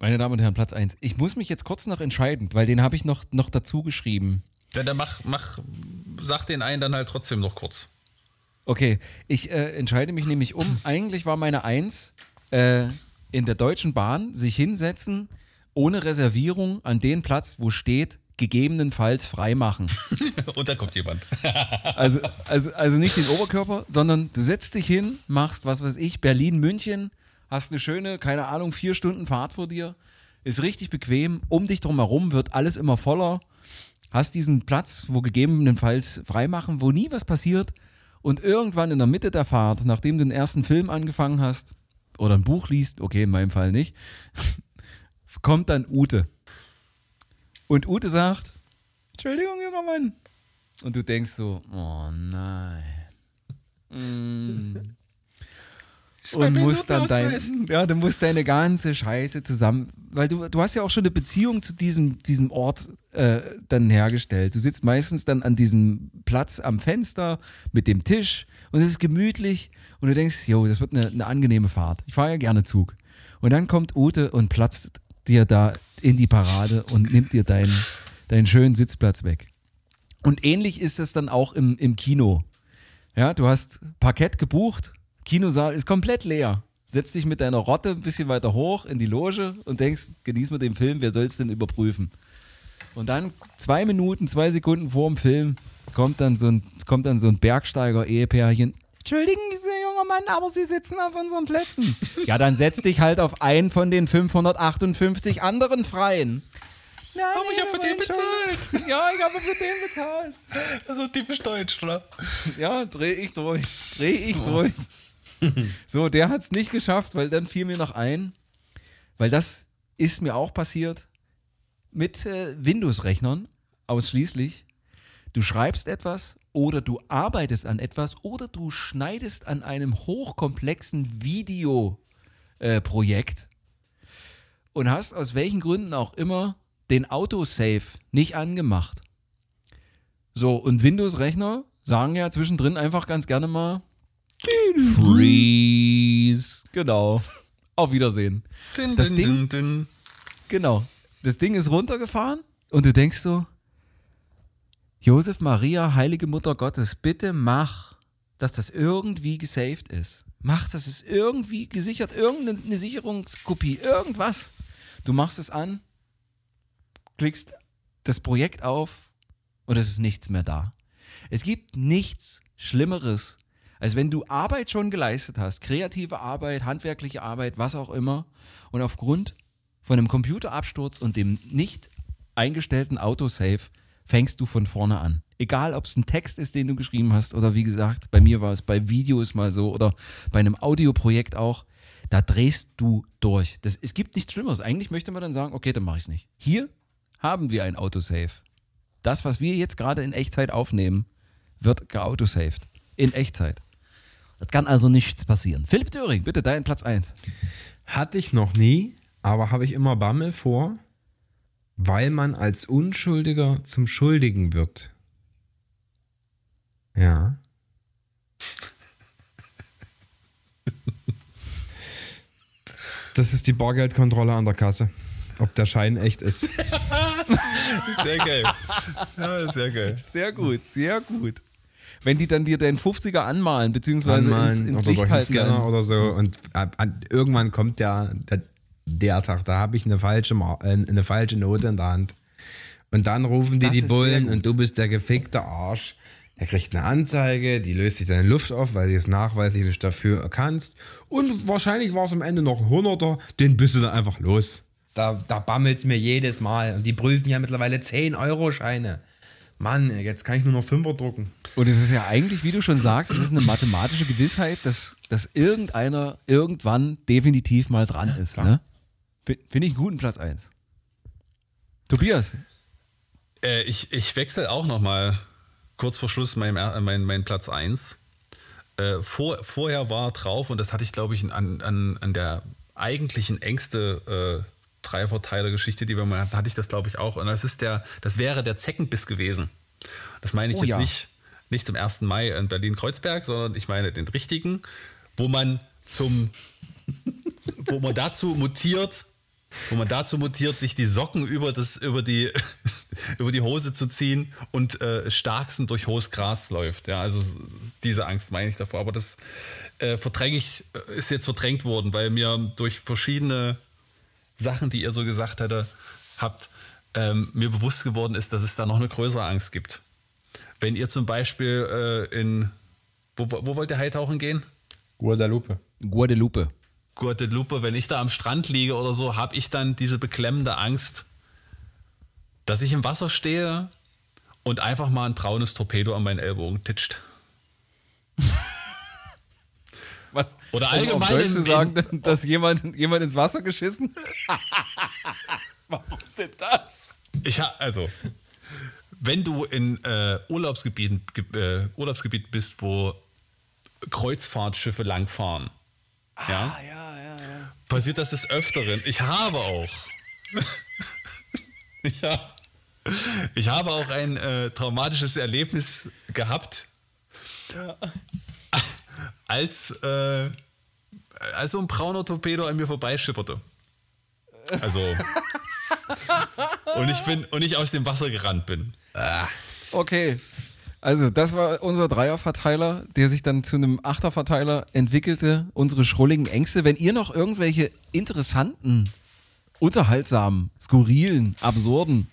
Meine Damen und Herren, Platz 1. Ich muss mich jetzt kurz noch entscheiden, weil den habe ich noch, noch dazu geschrieben. Ja, dann mach, mach, sag den einen dann halt trotzdem noch kurz. Okay, ich äh, entscheide mich nämlich um. Eigentlich war meine Eins äh, in der Deutschen Bahn sich hinsetzen, ohne Reservierung an den Platz, wo steht, gegebenenfalls freimachen. Und da kommt jemand. Also, also, also nicht den Oberkörper, sondern du setzt dich hin, machst, was weiß ich, Berlin, München, hast eine schöne, keine Ahnung, vier Stunden Fahrt vor dir, ist richtig bequem, um dich drumherum wird alles immer voller, hast diesen Platz, wo gegebenenfalls freimachen, wo nie was passiert und irgendwann in der Mitte der Fahrt, nachdem du den ersten Film angefangen hast oder ein Buch liest, okay, in meinem Fall nicht, kommt dann Ute. Und Ute sagt, Entschuldigung, junger Mann. Und du denkst so, oh nein. Mm. Und musst dann dein, ja, du musst deine ganze Scheiße zusammen, weil du, du hast ja auch schon eine Beziehung zu diesem, diesem Ort äh, dann hergestellt. Du sitzt meistens dann an diesem Platz am Fenster mit dem Tisch und es ist gemütlich und du denkst, jo, das wird eine, eine angenehme Fahrt. Ich fahre ja gerne Zug. Und dann kommt Ute und platzt dir da in die Parade und nimmt dir deinen, deinen schönen Sitzplatz weg. Und ähnlich ist es dann auch im, im Kino. Ja, du hast Parkett gebucht, Kinosaal ist komplett leer. Setz dich mit deiner Rotte ein bisschen weiter hoch in die Loge und denkst, genieß mal den Film, wer soll es denn überprüfen? Und dann zwei Minuten, zwei Sekunden vor dem Film kommt dann so ein, kommt dann so ein Bergsteiger-Ehepärchen. Entschuldigen Sie, junger Mann, aber Sie sitzen auf unseren Plätzen. Ja, dann setz dich halt auf einen von den 558 anderen Freien. Ja, Aber ich hab für den bezahlt. Ja, ich habe für den bezahlt. Ist typisch deutsch, oder? Ja, dreh ich durch. Dreh ich durch. So, der hat es nicht geschafft, weil dann fiel mir noch ein, weil das ist mir auch passiert mit äh, Windows-Rechnern ausschließlich. Du schreibst etwas oder du arbeitest an etwas oder du schneidest an einem hochkomplexen Videoprojekt äh, und hast aus welchen Gründen auch immer den Autosave nicht angemacht. So, und Windows-Rechner sagen ja zwischendrin einfach ganz gerne mal Freeze. Genau. Auf Wiedersehen. Das Ding, din. genau. Das Ding ist runtergefahren und du denkst so, Josef Maria, heilige Mutter Gottes, bitte mach, dass das irgendwie gesaved ist. Mach, dass es irgendwie gesichert, irgendeine Sicherungskopie, irgendwas. Du machst es an, klickst das Projekt auf und es ist nichts mehr da. Es gibt nichts Schlimmeres, als wenn du Arbeit schon geleistet hast, kreative Arbeit, handwerkliche Arbeit, was auch immer, und aufgrund von einem Computerabsturz und dem nicht eingestellten Autosave fängst du von vorne an. Egal, ob es ein Text ist, den du geschrieben hast, oder wie gesagt, bei mir war es bei Videos mal so, oder bei einem Audioprojekt auch, da drehst du durch. Das, es gibt nichts Schlimmeres. Eigentlich möchte man dann sagen, okay, dann mache ich es nicht. Hier haben wir ein Autosave. Das, was wir jetzt gerade in Echtzeit aufnehmen, wird geautosaved. In Echtzeit. Das kann also nichts passieren. Philipp Döring, bitte dein Platz 1. Hatte ich noch nie, aber habe ich immer Bammel vor, weil man als Unschuldiger zum Schuldigen wird. Ja. Das ist die Bargeldkontrolle an der Kasse. Ob der Schein echt ist. Sehr geil. Ja, sehr geil. Sehr gut, sehr gut. Wenn die dann dir deinen 50er anmalen, beziehungsweise Anmalen ins, ins oder Licht halten. Scanner oder so. Und ab- an, irgendwann kommt der, der, der Tag, da habe ich eine falsche, äh, eine falsche Note in der Hand. Und dann rufen die Das die Bullen und du bist der gefickte Arsch. Er kriegt eine Anzeige, die löst sich dann in Luft auf, weil du es nachweislich nicht dafür kannst. Und wahrscheinlich war es am Ende noch ein Hunderter, den bist du dann einfach los. Da, da bammelt es mir jedes Mal. Und die prüfen ja mittlerweile 10-Euro-Scheine. Mann, jetzt kann ich nur noch Fünfer drucken. Und es ist ja eigentlich, wie du schon sagst, es ist eine mathematische Gewissheit, dass, dass irgendeiner irgendwann definitiv mal dran ist. Ne? F- Finde ich einen guten Platz 1. Tobias, Äh, ich ich wechsle auch noch mal kurz vor Schluss mein, mein, mein Platz 1. Äh, vor, vorher war drauf, und das hatte ich, glaube ich, an, an, an der eigentlichen Ängste äh, Dreierverteiler-Geschichte, die wir mal hatten, hatte ich das, glaube ich, auch. Und das ist der, das wäre der Zeckenbiss gewesen. Das meine ich Oh jetzt ja. nicht, nicht zum 1. Mai in Berlin-Kreuzberg, sondern ich meine den richtigen, wo man zum, wo man dazu mutiert, wo man dazu mutiert, sich die Socken über, das, über, die, über die Hose zu ziehen und äh, starksten durch hohes Gras läuft. Ja, also diese Angst meine ich davor. Aber das äh, verdränge ich, äh, ist jetzt verdrängt worden, weil mir durch verschiedene Sachen, die ihr so gesagt hätte, habt, ähm, mir bewusst geworden ist, dass es da noch eine größere Angst gibt. Wenn ihr zum Beispiel äh, in, wo, wo wollt ihr Heitauchen gehen? Guadalupe. Guadeloupe. Guadalupe, wenn ich da am Strand liege oder so, habe ich dann diese beklemmende Angst, dass ich im Wasser stehe und einfach mal ein braunes Torpedo an meinen Ellbogen titscht. Was? Oder Um allgemein Deutsch in- zu sagen, dass jemand, jemand ins Wasser geschissen? Warum denn das? Ich ha, also, wenn du in äh, Urlaubsgebieten, ge- äh, Urlaubsgebieten bist, wo Kreuzfahrtschiffe langfahren, ja, passiert das des Öfteren. Ich habe auch. ich, hab, ich habe auch ein äh, traumatisches Erlebnis gehabt, als, äh, als so ein brauner Torpedo an mir vorbeischipperte. Also. und ich bin und ich aus dem Wasser gerannt bin. Okay. Also, das war unser Dreierverteiler, der sich dann zu einem Achterverteiler entwickelte. Unsere schrulligen Ängste. Wenn ihr noch irgendwelche interessanten, unterhaltsamen, skurrilen, absurden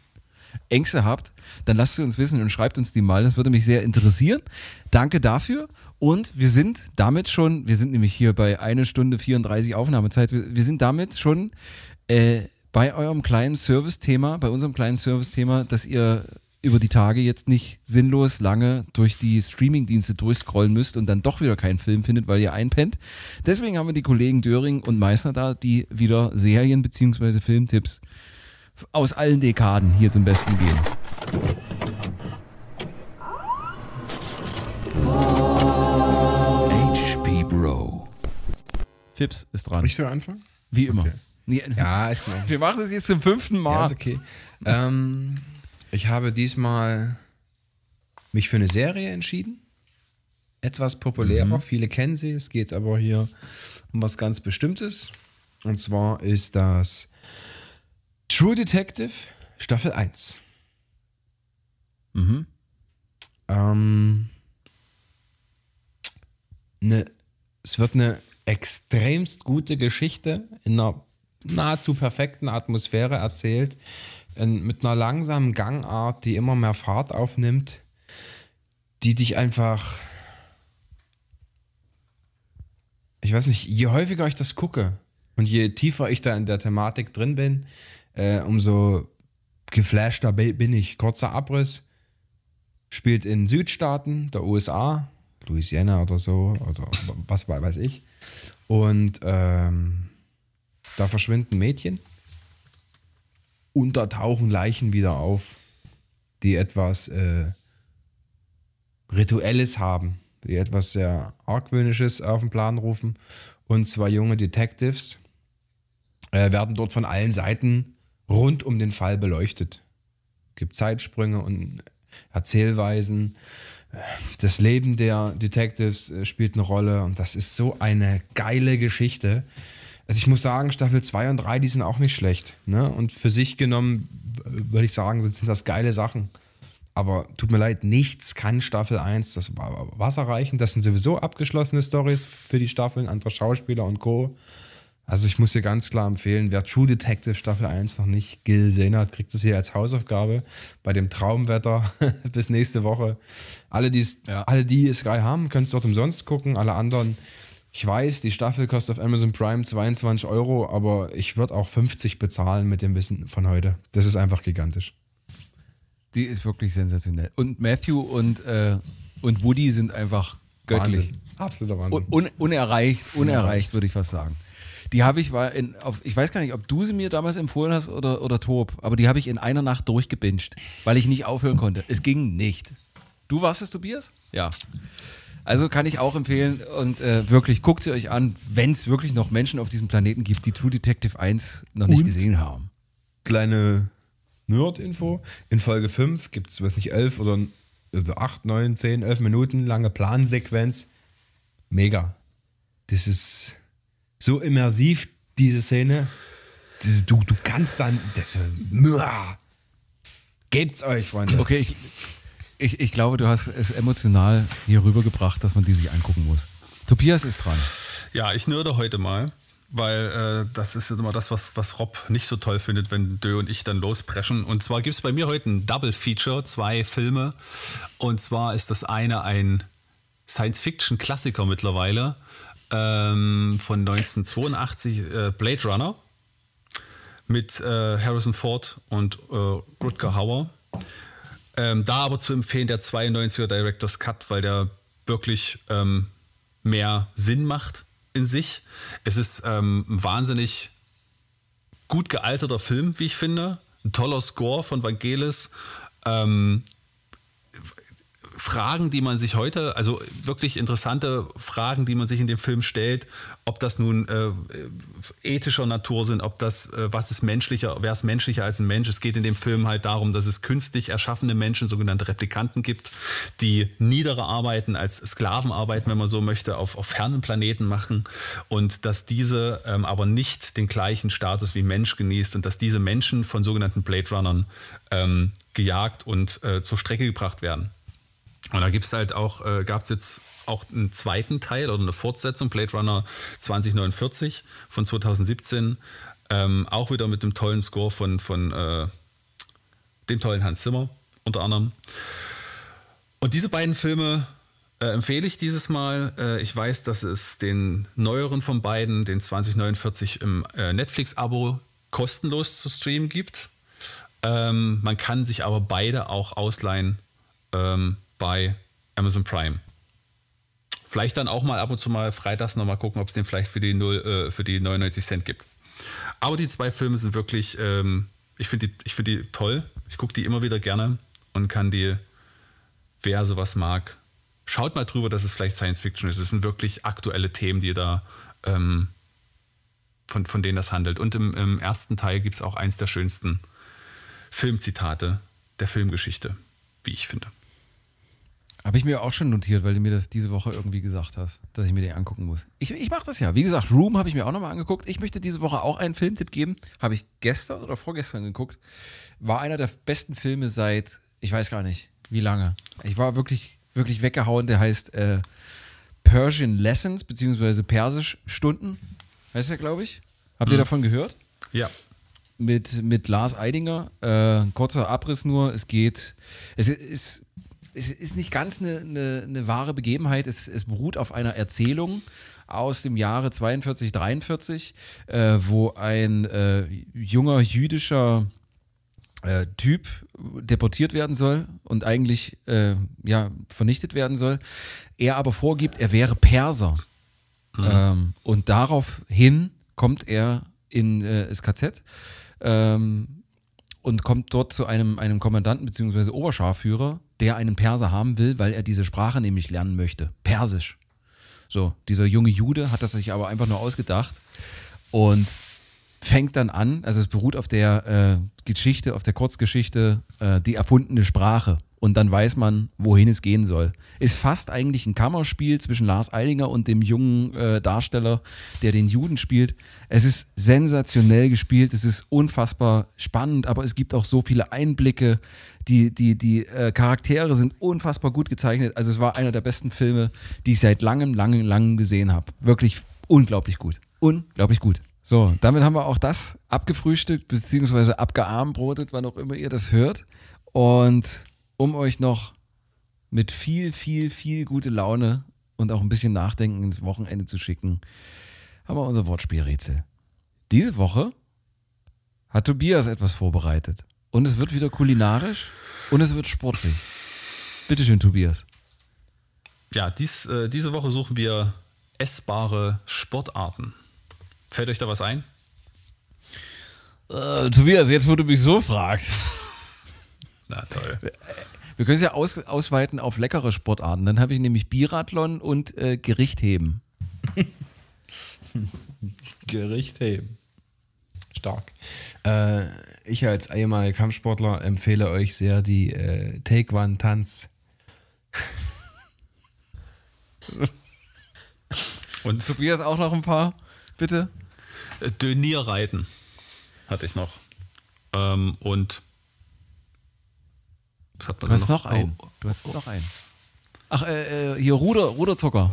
Ängste habt, dann lasst sie uns wissen und schreibt uns die mal. Das würde mich sehr interessieren. Danke dafür. Und wir sind damit schon, wir sind nämlich hier bei eine Stunde 34 Aufnahmezeit, wir, wir sind damit schon äh, bei eurem kleinen Service-Thema, bei unserem kleinen Service-Thema, dass ihr über die Tage jetzt nicht sinnlos lange durch die Streaming-Dienste durchscrollen müsst und dann doch wieder keinen Film findet, weil ihr einpennt. Deswegen haben wir die Kollegen Döring und Meißner da, die wieder Serien- bzw. Filmtipps aus allen Dekaden hier zum Besten geben. HP Bro. Fips ist dran. Ich soll anfangen? Wie immer. Nee, Ja, ist noch. Wir machen das jetzt zum fünften Mal. Ja, ist okay. ähm, ich habe diesmal mich für eine Serie entschieden. Etwas populärer, viele kennen sie. Es geht aber hier um was ganz Bestimmtes. Und zwar ist das True Detective Staffel 1. Ähm, ne, es wird eine extremst gute Geschichte in einer nahezu perfekten Atmosphäre erzählt, in, mit einer langsamen Gangart, die immer mehr Fahrt aufnimmt, die dich einfach, ich weiß nicht, je häufiger ich das gucke und je tiefer ich da in der Thematik drin bin, äh, umso geflashter bi- bin ich. Kurzer Abriss, spielt in Südstaaten der USA, Louisiana oder so, oder was weiß ich. Und ähm, da verschwinden Mädchen und da tauchen Leichen wieder auf, die etwas äh, Rituelles haben, die etwas sehr Argwöhnisches auf den Plan rufen. Und zwei junge Detectives äh, werden dort von allen Seiten rund um den Fall beleuchtet. Gibt Zeitsprünge und Erzählweisen. Das Leben der Detectives äh, spielt eine Rolle und das ist so eine geile Geschichte. Also ich muss sagen, Staffel 2 und 3, die sind auch nicht schlecht. Ne? Und für sich genommen würde ich sagen, sind das geile Sachen. Aber tut mir leid, nichts kann Staffel 1 das Wasser reichen. Das sind sowieso abgeschlossene Stories für die Staffeln, andere Schauspieler und Co. Also ich muss hier ganz klar empfehlen, wer True Detective Staffel 1 noch nicht gesehen hat, kriegt es hier als Hausaufgabe bei dem Traumwetter bis nächste Woche. Alle, die's, alle die Sky haben, können es dort umsonst gucken. Alle anderen, ich weiß, die Staffel kostet auf Amazon Prime 22 Euro, aber ich würde auch 50 bezahlen mit dem Wissen von heute. Das ist einfach gigantisch. Die ist wirklich sensationell. Und Matthew und, äh, und Woody sind einfach göttlich. Wahnsinn. Absoluter Wahnsinn. Un, un, unerreicht, unerreicht, würde ich fast sagen. Die habe ich war in, auf, ich weiß gar nicht, ob du sie mir damals empfohlen hast oder, oder Tob, aber die habe ich in einer Nacht durchgebinged, weil ich nicht aufhören konnte. Es ging nicht. Du warst es, Tobias? Ja. Also kann ich auch empfehlen und äh, wirklich guckt sie euch an, wenn es wirklich noch Menschen auf diesem Planeten gibt, die True Detective 1 noch nicht Und? gesehen haben. Kleine Nerd-Info. In Folge 5 gibt es, weiß nicht, 11 oder also 8, 9, 10, 11 Minuten lange Plansequenz. Mega. Das ist so immersiv, diese Szene. Diese, du, du kannst dann. Das, Muah. Gebt's euch, Freunde. Okay, ich, ich, ich glaube, du hast es emotional hier rübergebracht, dass man die sich angucken muss. Tobias ist dran. Ja, ich nörde heute mal, weil äh, das ist immer das, was, was Rob nicht so toll findet, wenn Dö und ich dann lospreschen. Und zwar gibt es bei mir heute ein Double Feature, zwei Filme. Und zwar ist das eine ein Science-Fiction-Klassiker mittlerweile ähm, von 1982, äh, Blade Runner, mit äh, Harrison Ford und äh, Rutger Hauer. Ähm, da aber zu empfehlen der 92er Director's Cut, weil der wirklich ähm, mehr Sinn macht in sich. Es ist ähm, ein wahnsinnig gut gealterter Film, wie ich finde. Ein toller Score von Vangelis. Ähm, Fragen, die man sich heute, also wirklich interessante Fragen, die man sich in dem Film stellt, ob das nun äh, ethischer Natur sind, ob das, äh, was ist menschlicher, wer ist menschlicher als ein Mensch. Es geht in dem Film halt darum, dass es künstlich erschaffene Menschen, sogenannte Replikanten gibt, die niedere Arbeiten als Sklavenarbeiten, wenn man so möchte, auf, auf fernen Planeten machen und dass diese ähm, aber nicht den gleichen Status wie Mensch genießt und dass diese Menschen von sogenannten Blade Runnern ähm, gejagt und äh, zur Strecke gebracht werden. Und da gibt's halt auch, äh, gab es jetzt auch einen zweiten Teil oder eine Fortsetzung, Blade Runner 2049 von 2017. Ähm, auch wieder mit dem tollen Score von, von äh, dem tollen Hans Zimmer unter anderem. Und diese beiden Filme äh, empfehle ich dieses Mal. Äh, ich weiß, dass es den neueren von beiden, den 2049 im äh, Netflix-Abo kostenlos zu streamen gibt. Ähm, man kann sich aber beide auch ausleihen ähm, bei Amazon Prime. Vielleicht dann auch mal ab und zu mal freitags nochmal gucken, ob es den vielleicht für die, 0, äh, für die 99 Cent gibt. Aber die zwei Filme sind wirklich, ähm, ich finde die, find die toll. Ich gucke die immer wieder gerne und kann die, wer sowas mag, schaut mal drüber, dass es vielleicht Science Fiction ist. Es sind wirklich aktuelle Themen, die da, ähm, von, von denen das handelt. Und im, im ersten Teil gibt es auch eins der schönsten Filmzitate der Filmgeschichte, wie ich finde. Habe ich mir auch schon notiert, weil du mir das diese Woche irgendwie gesagt hast, dass ich mir den angucken muss. Ich, ich mache das ja. Wie gesagt, Room habe ich mir auch nochmal angeguckt. Ich möchte diese Woche auch einen Filmtipp geben. Habe ich gestern oder vorgestern geguckt. War einer der besten Filme seit, ich weiß gar nicht, wie lange. Ich war wirklich, wirklich weggehauen. Der heißt äh, Persian Lessons, beziehungsweise Persisch-Stunden. Heißt der, glaube ich. Habt ihr davon gehört? Ja. mit, mit Lars Eidinger. Äh, kurzer Abriss nur. Es geht, es ist, es ist nicht ganz eine, eine, eine wahre Begebenheit. Es, es beruht auf einer Erzählung aus dem Jahre 42, 43, äh, wo ein äh, junger jüdischer äh, Typ deportiert werden soll und eigentlich äh, ja, vernichtet werden soll. Er aber vorgibt, er wäre Perser. Ähm, und daraufhin kommt er in äh, das KZ ähm, und kommt dort zu einem, einem Kommandanten bzw. Oberscharführer, der einen Perser haben will, weil er diese Sprache nämlich lernen möchte. Persisch. So, dieser junge Jude hat das sich aber einfach nur ausgedacht und fängt dann an, also es beruht auf der äh, Geschichte, auf der Kurzgeschichte, äh, die erfundene Sprache. Und dann weiß man, wohin es gehen soll. Ist fast eigentlich ein Kammerspiel zwischen Lars Eidinger und dem jungen äh, Darsteller, der den Juden spielt. Es ist sensationell gespielt, es ist unfassbar spannend, aber es gibt auch so viele Einblicke. Die, die, die äh, Charaktere sind unfassbar gut gezeichnet. Also es war einer der besten Filme, die ich seit langem, langem, langem gesehen habe. Wirklich unglaublich gut. Unglaublich gut. So, damit haben wir auch das abgefrühstückt, beziehungsweise abgearmbrotet, wann auch immer ihr das hört. Und um euch noch mit viel, viel, viel gute Laune und auch ein bisschen Nachdenken ins Wochenende zu schicken, haben wir unser Wortspielrätsel. Diese Woche hat Tobias etwas vorbereitet. Und es wird wieder kulinarisch und es wird sportlich. Bitteschön, Tobias. Ja, dies, äh, diese Woche suchen wir essbare Sportarten. Fällt euch da was ein? Äh, Tobias, jetzt wo du mich so fragst. Na toll. Wir können es ja aus, ausweiten auf leckere Sportarten. Dann habe ich nämlich Biathlon und äh, Gerichtheben. Gericht heben. Stark. Äh, ich als ehemaliger Kampfsportler empfehle euch sehr die äh, Take-One-Tanz. Und Tobias auch noch ein paar, bitte. Äh, Dönierreiten hatte ich noch. Ähm, und was hat man Du hast noch einen. Oh, Du hast noch einen. Ach, äh, äh, hier Ruder, Ruderzucker.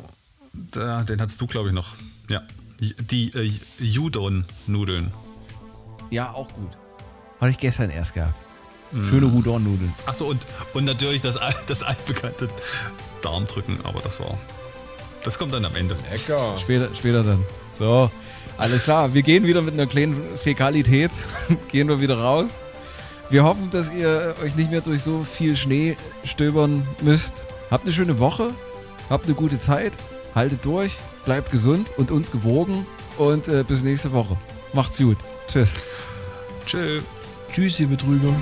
da, den hattest du, glaube ich, noch. Ja. Die äh, Judon-Nudeln. Ja, auch gut. Hatte ich gestern erst gehabt. Schöne Rudon-Nudeln. Achso, und, und natürlich das, das altbekannte Darmdrücken, aber das war. Das kommt dann am Ende. Lecker. Später, später dann. So, alles klar. Wir gehen wieder mit einer kleinen Fäkalität. gehen wir wieder raus. Wir hoffen, dass ihr euch nicht mehr durch so viel Schnee stöbern müsst. Habt eine schöne Woche. Habt eine gute Zeit. Haltet durch. Bleibt gesund und uns gewogen. Und äh, bis nächste Woche. Macht's gut. Tschüss. Tschö. Tschüss, ihr Betrüger.